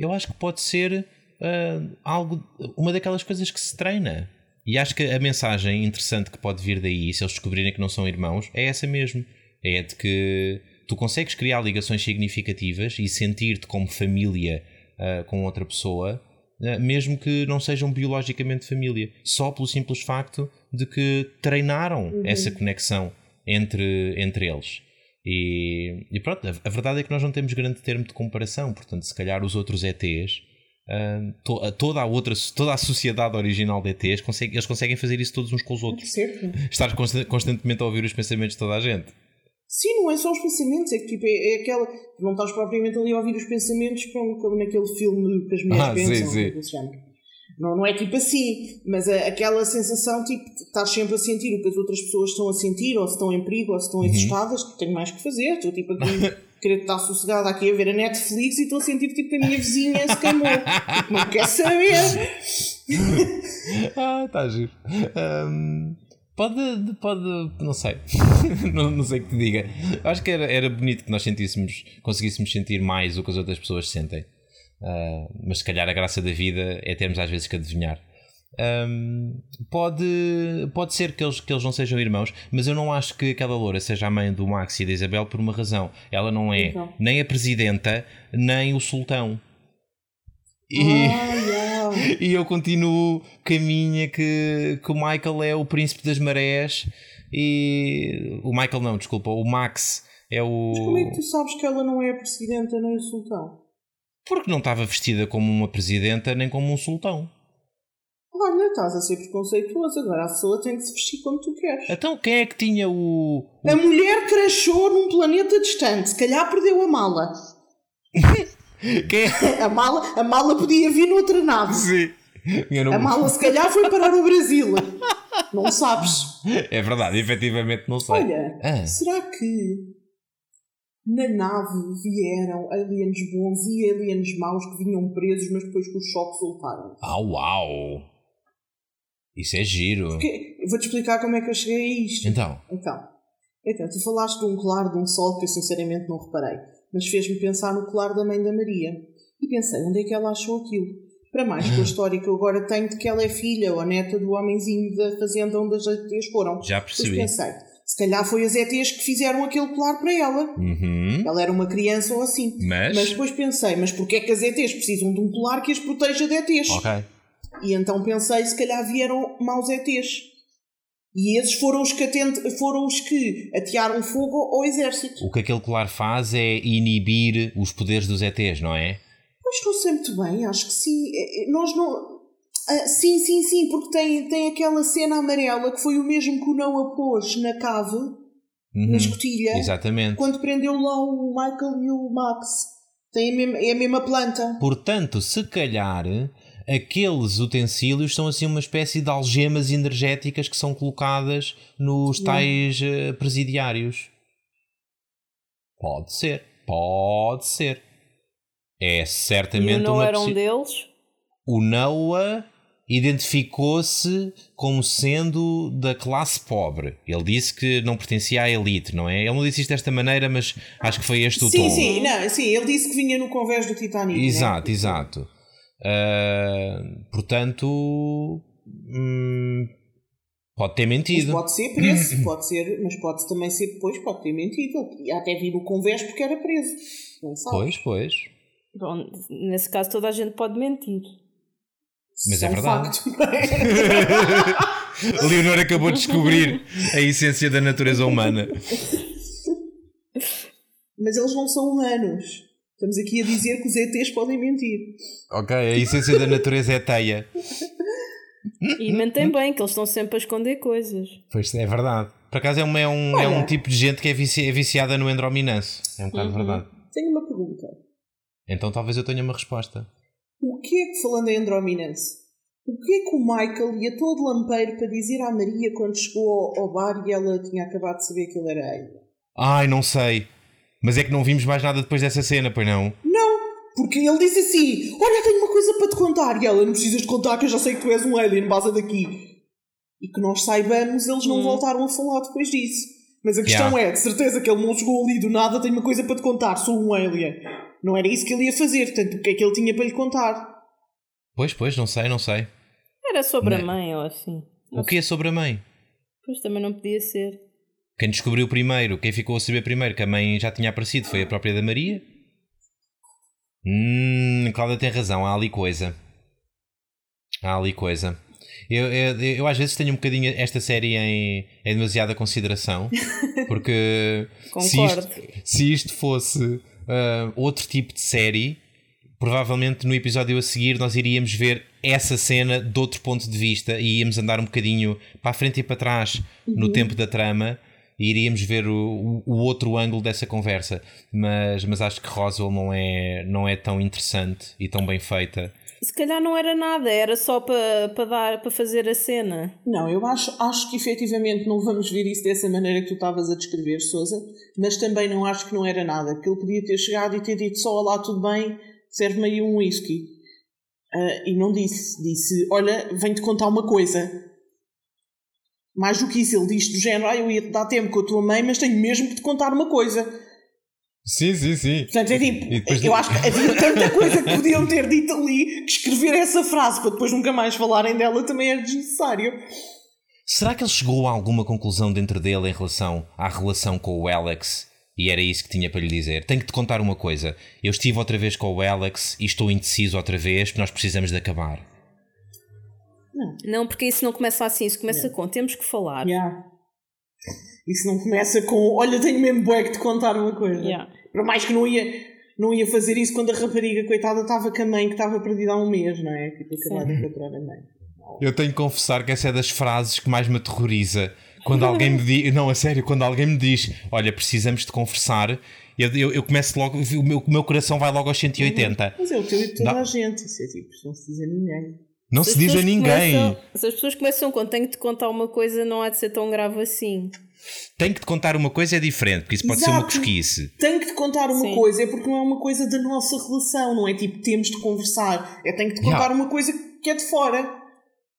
Speaker 2: Eu acho que pode ser ah, algo, uma daquelas coisas que se treina. E acho que a mensagem interessante que pode vir daí, se eles descobrirem que não são irmãos, é essa mesmo. É de que tu consegues criar ligações significativas e sentir-te como família ah, com outra pessoa, ah, mesmo que não sejam biologicamente família. Só pelo simples facto de que treinaram essa conexão entre, entre eles. E, e pronto, a, a verdade é que nós não temos grande termo de comparação, portanto, se calhar os outros ETs, ah, to- a- toda, a outra, toda a sociedade original de ETs, consegue, eles conseguem fazer isso todos uns com os outros.
Speaker 1: Certo?
Speaker 2: Estar consta- constantemente a ouvir os pensamentos de toda a gente.
Speaker 1: Sim, não é só os pensamentos, é que tipo, é, é aquela. Não estás propriamente ali a ouvir os pensamentos como, como naquele filme que as mulheres
Speaker 2: Ah, sim,
Speaker 1: pensam,
Speaker 2: sim.
Speaker 1: como Não, não é tipo assim, mas a- aquela sensação, tipo, estás sempre a sentir o que as outras pessoas estão a sentir, ou se estão em perigo, ou se
Speaker 2: Uhum.
Speaker 1: estão assustadas, que tenho mais que fazer. Estou tipo aqui, querer estar sossegada aqui a ver a Netflix e estou a sentir tipo que a minha vizinha se queimou. Tipo, não quer saber.
Speaker 2: Ah, está giro. Ahm, pode, pode, não sei. não, não sei o que te diga. Acho que era, era bonito que nós sentíssemos, conseguíssemos sentir mais o que as outras pessoas sentem. Ah, mas se calhar a graça da vida é termos às vezes que adivinhar. Ahm, pode, pode ser que eles, que eles não sejam irmãos, mas eu não acho que aquela loura seja a mãe do Max e da Isabel por uma razão. Ela não é
Speaker 1: Então.
Speaker 2: nem a presidenta, nem o sultão. E...
Speaker 1: Yeah.
Speaker 2: E eu continuo com a minha que, que o Michael é o príncipe das marés e. O Michael não, desculpa, o Max é o.
Speaker 1: Mas como é que tu sabes que ela não é a presidenta nem o sultão?
Speaker 2: Porque não estava vestida como uma presidenta nem como um sultão.
Speaker 1: Olha, estás a ser preconceituoso, agora a pessoa tem que se vestir como tu queres.
Speaker 2: Então quem é que tinha o. o-
Speaker 1: A mulher crashou num planeta distante, se calhar perdeu a mala.
Speaker 2: Quem é?
Speaker 1: A mala, a mala podia vir noutra nave.
Speaker 2: Sim. Não-
Speaker 1: A mala se calhar foi parar ao Brasil. Não sabes.
Speaker 2: É verdade, efetivamente não sei.
Speaker 1: Olha,
Speaker 2: Ah.
Speaker 1: será que na nave vieram aliens bons e aliens maus que vinham presos, mas depois com o choque soltaram?
Speaker 2: Ah, uau! Isso é giro.
Speaker 1: Vou-te explicar como é que eu cheguei a isto.
Speaker 2: Então,
Speaker 1: Então, então, tu falaste de um colar de um sol que eu sinceramente não reparei, mas fez-me pensar no colar da mãe da Maria. E pensei, onde é que ela achou aquilo? Para mais com a história que eu agora tenho de que ela é filha ou a neta do homenzinho da fazenda onde as ETs foram.
Speaker 2: já percebi.
Speaker 1: pensei, se calhar foi as ETs que fizeram aquele colar para ela.
Speaker 2: Uhum.
Speaker 1: Ela era uma criança ou assim.
Speaker 2: Mas.
Speaker 1: Mas depois pensei, mas porquê é que as ETs precisam de um colar que as proteja de ETs?
Speaker 2: Ok.
Speaker 1: E então pensei, se calhar vieram maus ETs. E esses foram os que, atent... foram os que atearam fogo ao exército.
Speaker 2: O que aquele colar faz é inibir os poderes dos ETs, não é?
Speaker 1: Pois não sei muito bem, acho que sim. É, é, nós não. Ah, sim, sim, sim, porque tem, tem aquela cena amarela que foi o mesmo que o Noah pôs na cave,
Speaker 2: uhum,
Speaker 1: na escotilha.
Speaker 2: Exatamente.
Speaker 1: Quando prendeu lá o Michael e o Max. Tem a mesma, é a mesma planta.
Speaker 2: Portanto, se calhar aqueles utensílios são assim uma espécie de algemas energéticas que são colocadas nos tais uh, presidiários. Pode ser, pode ser. É certamente
Speaker 3: e o Noah
Speaker 2: uma
Speaker 3: era um deles?
Speaker 2: O Noah identificou-se como sendo da classe pobre. Ele disse que não pertencia à elite, não é? Ele não disse isto desta maneira, mas acho que foi este o
Speaker 1: sim,
Speaker 2: tom.
Speaker 1: Sim, não, sim, ele disse que vinha no convés do Titanic.
Speaker 2: Exato,
Speaker 1: né?
Speaker 2: exato. Uh, portanto, hum, pode ter mentido.
Speaker 1: Mas pode ser preso, pode ser, mas pode também ser depois, pode ter mentido. Ele podia até vir no convés porque era preso. Não sabe.
Speaker 2: Pois, pois.
Speaker 3: Bom, nesse caso toda a gente pode mentir.
Speaker 2: Mas é verdade.
Speaker 1: Facto, é?
Speaker 2: Leonor acabou de descobrir a essência da natureza humana.
Speaker 1: Mas eles não são humanos. Estamos aqui a dizer que os ETs podem mentir.
Speaker 2: Ok, a essência da natureza é teia.
Speaker 3: E mentem bem, que eles estão sempre a esconder coisas.
Speaker 2: Pois é verdade. Por acaso é um, é um, é um tipo de gente que é, vici, é viciada no endrominance. É um bocado
Speaker 3: Uhum.
Speaker 2: verdade.
Speaker 1: Tenho uma pergunta.
Speaker 2: Então talvez eu tenha uma resposta.
Speaker 1: O que é que, falando em Androminance, o que é que o Michael ia todo lampeiro para dizer à Maria quando chegou ao, bar e ela tinha acabado de saber que ele era ele?
Speaker 2: Ai, não sei. Mas é que não vimos mais nada depois dessa cena, pois não?
Speaker 1: Não, porque ele disse assim: Olha, tenho uma coisa para te contar. E ela: Não precisas de contar, que eu já sei que tu és um alien, base daqui. E que nós saibamos, eles não
Speaker 3: Hum.
Speaker 1: voltaram a falar depois disso. Mas a questão
Speaker 2: Yeah.
Speaker 1: é: de certeza que ele não chegou ali do nada, tenho uma coisa para te contar, sou um alien. Não era isso que ele ia fazer, portanto, o que é que ele tinha para lhe contar?
Speaker 2: Pois, pois, não sei, não sei.
Speaker 3: Era sobre a
Speaker 2: Não.
Speaker 3: mãe ou assim.
Speaker 2: O que é sobre a mãe?
Speaker 3: Pois também não podia ser.
Speaker 2: Quem descobriu primeiro, quem ficou a saber primeiro que a mãe já tinha aparecido foi a própria da Maria? Hum, Cláudia tem razão, há ali coisa. Há ali coisa. Eu, eu, eu às vezes tenho um bocadinho esta série em, em demasiada consideração, porque se isto, se isto fosse ah, outro tipo de série, provavelmente no episódio a seguir nós iríamos ver essa cena de outro ponto de vista e íamos andar um bocadinho para a frente e para trás no tempo da trama e iríamos ver o, o, o outro ângulo dessa conversa. Mas, mas acho que Roswell não é, não é tão interessante e tão bem feita.
Speaker 3: Se calhar não era nada, era só para para dar para fazer a cena.
Speaker 1: Não, eu acho, acho que efetivamente não vamos ver isso dessa maneira que tu estavas a descrever, Sousa, mas também não acho que não era nada, porque ele podia ter chegado e ter dito só olá, tudo bem, serve-me aí um whisky. Ah, e não disse, disse, olha, venho-te contar uma coisa. Mais do que isso, ele disse do género, ah, eu ia-te dar tempo com a tua mãe, mas tenho mesmo que te contar uma coisa.
Speaker 2: Sim, sim, sim.
Speaker 1: Portanto, é tipo,
Speaker 2: depois
Speaker 1: eu acho que havia tanta coisa que podiam ter dito ali que escrever essa frase para depois nunca mais falarem dela também é desnecessário.
Speaker 2: Será que ele chegou a alguma conclusão dentro dele em relação à relação com o Alex? E era isso que tinha para lhe dizer. Tenho que te contar uma coisa. Eu estive outra vez com o Alex e estou indeciso outra vez porque nós precisamos de acabar.
Speaker 3: Não, porque isso não começa assim, isso começa com temos que falar.
Speaker 1: Yeah. Isso não começa com olha, tenho mesmo bué que te contar uma coisa.
Speaker 3: Yeah.
Speaker 1: Por mais que não ia, não ia fazer isso quando a rapariga, coitada, estava com a mãe que estava perdida há um mês, não é? Tipo, acabado de encontrar a mãe.
Speaker 2: Eu tenho que confessar que essa é das frases que mais me aterroriza. Quando alguém me diz. Não, a sério, quando alguém me diz: Olha, precisamos de conversar, eu, eu, eu começo logo. O meu, o meu coração vai logo aos 180.
Speaker 1: Mas é o teu e de toda
Speaker 2: Não.
Speaker 1: a gente. Isso é tipo, isto não se diz a ninguém.
Speaker 2: Não
Speaker 3: Se
Speaker 2: se diz a ninguém.
Speaker 3: começam- se as pessoas começam com tenho que te contar uma coisa, não há de ser tão grave assim.
Speaker 2: Tenho que te contar uma coisa, é diferente, porque isso pode ser uma
Speaker 1: Exato.
Speaker 2: cosquice.
Speaker 1: Tenho que te contar uma
Speaker 3: Sim.
Speaker 1: coisa, é porque não é uma coisa da nossa relação, não é tipo temos de conversar. É tenho que te
Speaker 2: Yeah.
Speaker 1: contar uma coisa que é de fora.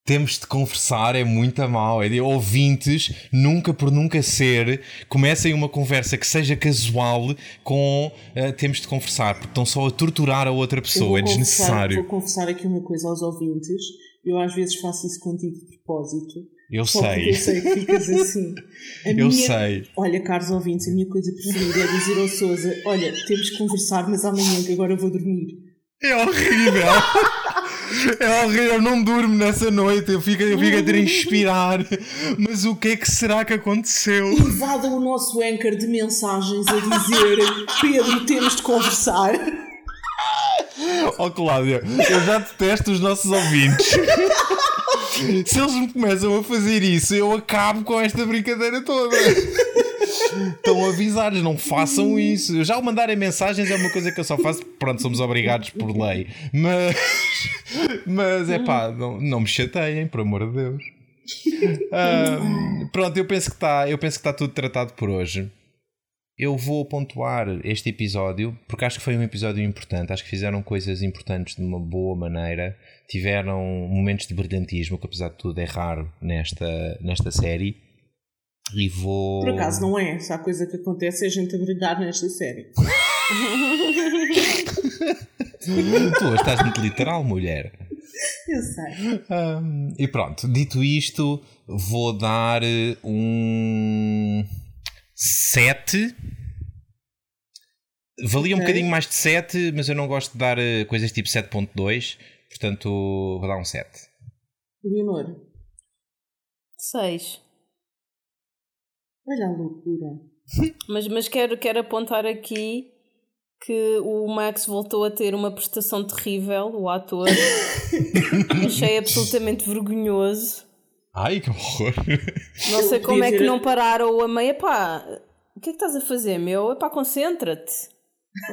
Speaker 2: Temos de conversar, é muito mal. É de ouvintes, nunca por nunca ser, comecem uma conversa que seja casual com eh, temos de conversar, porque estão só a torturar a outra pessoa, é desnecessário.
Speaker 1: Vou confessar aqui uma coisa aos ouvintes. Eu às vezes faço isso contigo de propósito.
Speaker 2: Eu
Speaker 1: porque
Speaker 2: sei,
Speaker 1: eu sei que ficas assim. A
Speaker 2: eu
Speaker 1: minha-
Speaker 2: sei.
Speaker 1: Olha, caros ouvintes, a minha coisa preferida é dizer ao Souza: Olha, temos que conversar, mas amanhã que agora eu vou dormir.
Speaker 2: É horrível! É horrível, eu não durmo nessa noite, eu fico, eu fico a transpirar. Mas o que é que será que aconteceu?
Speaker 1: Invadam o nosso anchor de mensagens a dizer Pedro, temos de conversar.
Speaker 2: Oh, Cláudia, eu já detesto os nossos ouvintes. Se eles me começam a fazer isso, eu acabo com esta brincadeira toda. Estão avisados, não façam isso. Já o mandarem mensagens é uma coisa que eu só faço. Pronto, somos obrigados por lei. Mas, mas é pá, não, não me chateiem, por amor de Deus. pronto, eu penso que está, eu penso que está tudo tratado por hoje. Eu vou pontuar este episódio porque acho que foi um episódio importante. Acho que fizeram coisas importantes de uma boa maneira. Tiveram momentos de brilhantismo, que apesar de tudo é raro nesta, nesta série. E vou.
Speaker 1: Por acaso não é. Se há coisa que acontece é a gente a brilhar nesta série.
Speaker 2: tu estás muito literal, mulher.
Speaker 1: Eu sei.
Speaker 2: Um, e pronto, dito isto, vou dar um 7. Valia okay. um bocadinho mais de 7, mas eu não gosto de dar eh, coisas tipo 7.2, portanto vou dar um 7.
Speaker 1: Leonor?
Speaker 3: 6.
Speaker 1: Olha a loucura.
Speaker 3: mas, mas quero, quero apontar aqui que o Max voltou a ter uma prestação terrível, o ator. Achei absolutamente vergonhoso.
Speaker 2: Ai, que horror!
Speaker 3: Não sei como é que não pararam a meia. Pá, o que é que estás a fazer, meu? Epá, concentra-te.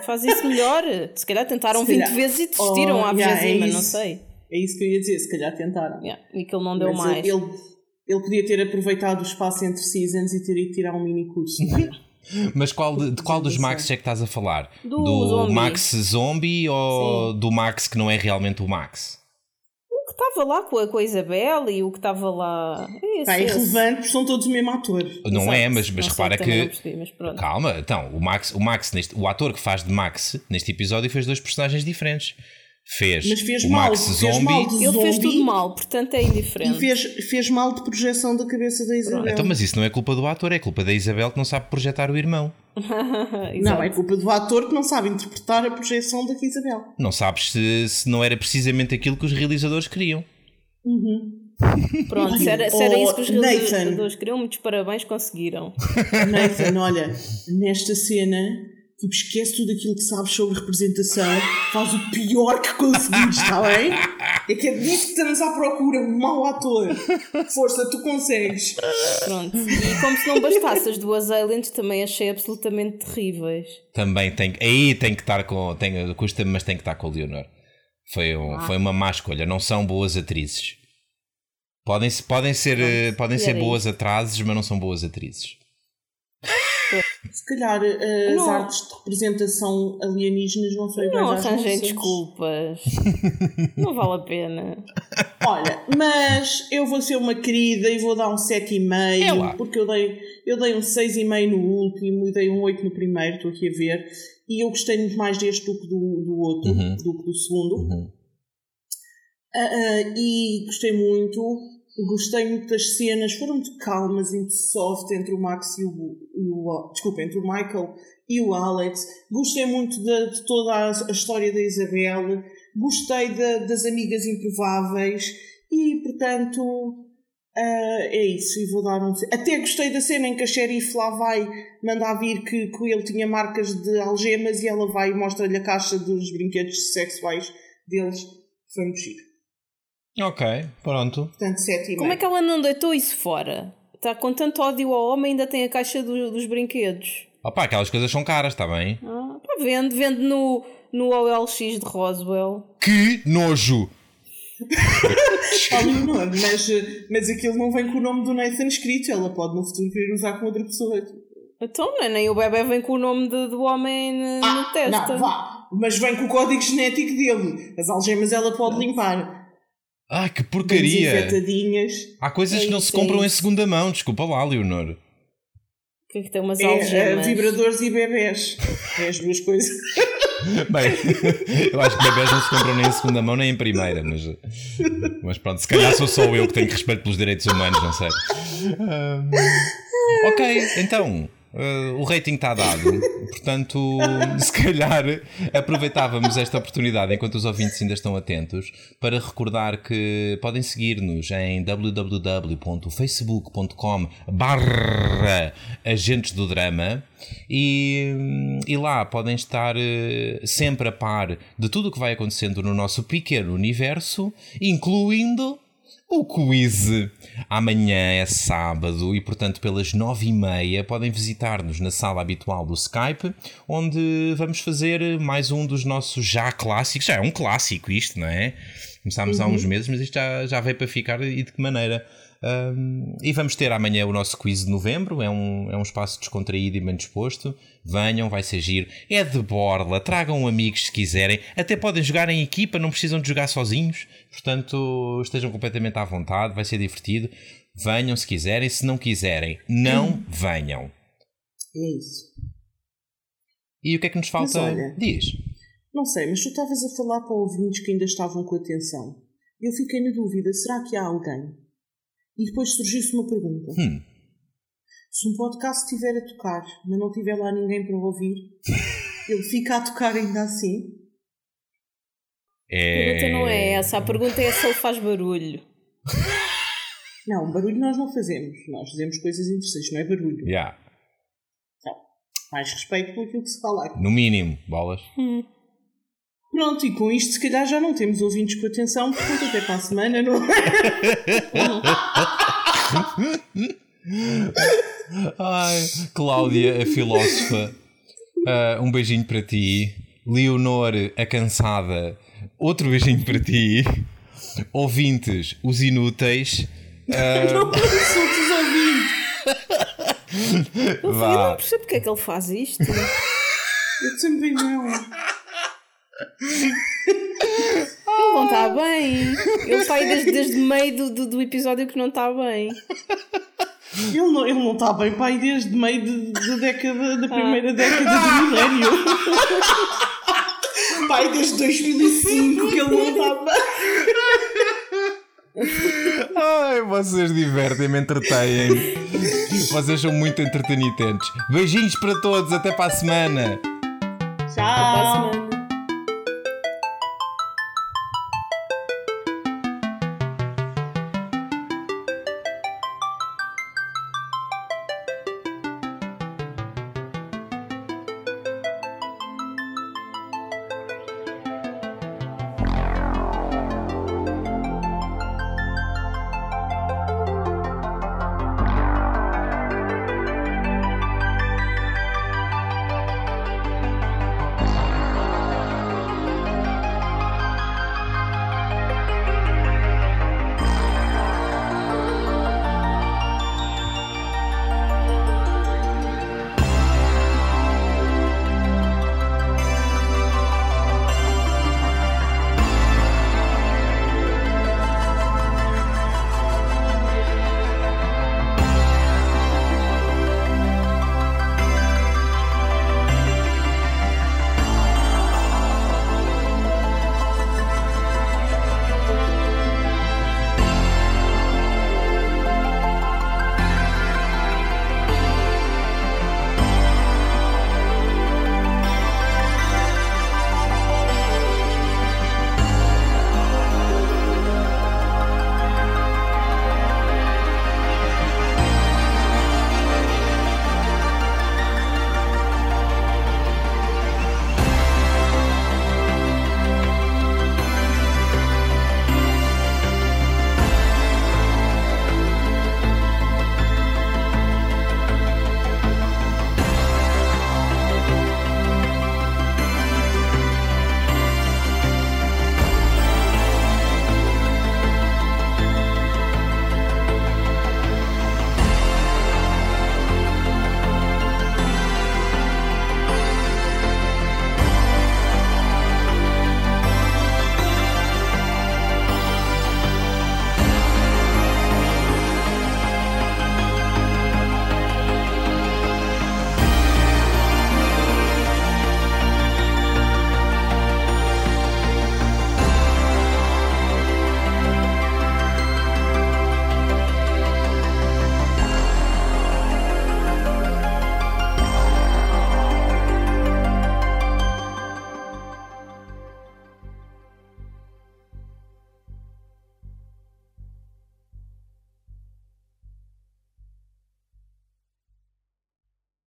Speaker 3: Faz isso melhor. Se calhar tentaram se 20 calhar. vezes e desistiram oh, à yeah, é não sei.
Speaker 1: É isso que eu ia dizer, se calhar tentaram.
Speaker 3: Yeah, e que ele não deu Mas mais.
Speaker 1: Ele, ele podia ter aproveitado o espaço entre seasons e ter ido tirar um mini curso.
Speaker 2: Mas qual de, de qual dos Max é que estás a falar? Do, do zombie. Max Zombie ou Sim. do Max que não é realmente o Max?
Speaker 3: Estava lá com a, com a Isabel e o que estava lá.
Speaker 1: É, esse, é irrelevante, são todos o mesmo ator.
Speaker 2: Não Exato. é, mas, mas repara que. Percebi, mas Calma, então, o Max, o Max neste, o ator que faz de Max neste episódio fez dois personagens diferentes fez,
Speaker 1: Mas fez
Speaker 2: o
Speaker 1: mal,
Speaker 2: Max
Speaker 1: fez
Speaker 2: Zombie.
Speaker 1: Mal
Speaker 3: ele zombie, fez tudo mal, portanto é indiferente.
Speaker 1: E fez, fez mal de projeção da cabeça da Isabel.
Speaker 2: Então, mas isso não é culpa do ator, é culpa da Isabel que não sabe projetar o irmão.
Speaker 1: não, é culpa do ator que não sabe interpretar a projeção da Isabel.
Speaker 2: Não sabes se, se não era precisamente aquilo que os realizadores queriam.
Speaker 1: Uhum.
Speaker 3: Pronto, se era, se era isso que os realizadores queriam, muitos parabéns, conseguiram.
Speaker 1: Nathan, olha, nesta cena Tipo, esquece tudo aquilo que sabes sobre representação, faz o pior que conseguires, está bem? É que é disso que estamos à procura, um mau ator. Força, tu consegues.
Speaker 3: Pronto. E como se não bastasse as duas aliens, também achei absolutamente terríveis.
Speaker 2: Também tem aí tem que estar com. Tem, custa, mas tem que estar com o Leonor. Foi, um, ah. foi uma má escolha. Não são boas atrizes. Podem, podem ser, Pronto. podem ser boas atrases, mas não são boas atrizes.
Speaker 1: Se calhar uh, as artes de representação alienígenas vão ser
Speaker 3: iguais Não arranjem desculpas. não vale a pena.
Speaker 1: Olha, mas eu vou ser uma querida e vou dar um 7,5 porque eu dei, eu dei um 6,5 no último e dei um 8 no primeiro, estou aqui a ver. E eu gostei muito mais deste do que do, do outro, uhum. do que do segundo. Uhum. Uh, uh, e gostei muito Gostei muito das cenas, foram muito calmas e muito soft entre o Max e o, o. Desculpa, entre o Michael e o Alex. Gostei muito de, de toda a, a, história da Isabel. Gostei de, das amigas improváveis. E, portanto, uh, é isso. E vou dar um. Até gostei da cena em que a xerife lá vai mandar vir que, que ele tinha marcas de algemas e ela vai e mostra-lhe a caixa dos brinquedos sexuais deles. Foi muito chique.
Speaker 2: Ok, pronto.
Speaker 1: Portanto, sete e
Speaker 3: Como é que ela não deitou isso fora? Está com tanto ódio ao homem ainda tem a caixa do, dos brinquedos.
Speaker 2: Opa, aquelas coisas são caras, está bem?
Speaker 3: Ah, pá, vende, vende no, no OLX de Roswell.
Speaker 2: Que nojo!
Speaker 1: oh, mas, mas aquilo não vem com o nome do Nathan escrito, ela pode no futuro querer usar com outra pessoa.
Speaker 3: Então, é, nem o bebê vem com o nome de, do homem ah, no testa.
Speaker 1: Não, vá, mas vem com o código genético dele. As algemas ela pode limpar.
Speaker 2: Ai, que porcaria! Há coisas é que não se compram é em segunda mão, desculpa lá, Leonor.
Speaker 3: O que é que tem umas
Speaker 1: é,
Speaker 3: algemas?
Speaker 1: É, vibradores e bebés. É as duas coisas.
Speaker 2: Bem, eu acho que bebés não se compram nem em segunda mão nem em primeira, mas, mas pronto, se calhar sou só eu que tenho respeito pelos direitos humanos, não sei. Um, ok, então Uh, o rating está dado. Portanto, se calhar aproveitávamos esta oportunidade, enquanto os ouvintes ainda estão atentos, para recordar que podem seguir-nos em www.facebook.com barra agentes do drama e, e lá podem estar uh, sempre a par de tudo o que vai acontecendo no nosso pequeno universo, incluindo o quiz. Amanhã é sábado e, portanto, pelas nove e meia podem visitar-nos na sala habitual do Skype, onde vamos fazer mais um dos nossos já clássicos. Já é um clássico isto, não é? Começámos uhum. há uns meses, mas isto já, já veio para ficar e de que maneira? Um, e vamos ter amanhã o nosso quiz de novembro. É um, é um espaço descontraído e bem disposto. Venham, vai ser giro. É de borla, tragam amigos se quiserem. Até podem jogar em equipa, não precisam de jogar sozinhos. Portanto, estejam completamente à vontade, vai ser divertido. Venham se quiserem, se não quiserem, não hum. venham.
Speaker 1: É isso.
Speaker 2: E o que é que nos falta? Mas olha, Diz.
Speaker 1: Não sei, mas tu estavas a falar para ouvintes que ainda estavam com atenção. Eu fiquei na dúvida: será que há alguém e depois surgiu-se uma pergunta.
Speaker 2: Hum.
Speaker 1: Se um podcast estiver a tocar, mas não tiver lá ninguém para ouvir, ele fica a tocar ainda assim?
Speaker 3: É... A pergunta não é essa, a pergunta é se ele faz barulho.
Speaker 1: Não, barulho nós não fazemos. Nós fazemos coisas interessantes, não é barulho.
Speaker 2: Yeah.
Speaker 1: Então, mais respeito aquilo que se fala aqui.
Speaker 2: No mínimo, bolas.
Speaker 3: Hum.
Speaker 1: Pronto, e com isto se calhar já não temos ouvintes com atenção, portanto até para a semana, não é?
Speaker 2: Ai, Cláudia, a filósofa, uh, um beijinho para ti. Leonor, a cansada, outro beijinho para ti. Ouvintes, os inúteis.
Speaker 1: Uh... Não insultes os ouvintes.
Speaker 3: Eu, não percebo porque é que ele faz isto.
Speaker 1: Eu também não.
Speaker 3: Ele não está bem. Ele está aí desde, desde meio do, do, do, episódio que não está bem.
Speaker 1: Ele não, ele não está bem, pai, desde meio de, de década, da primeira ah. década do milénio. pai, desde 2005 que ele não está bem.
Speaker 2: Ai, vocês divertem-me, entretêm. Vocês são muito entretenitentes. Beijinhos para todos, até para a semana.
Speaker 1: Tchau.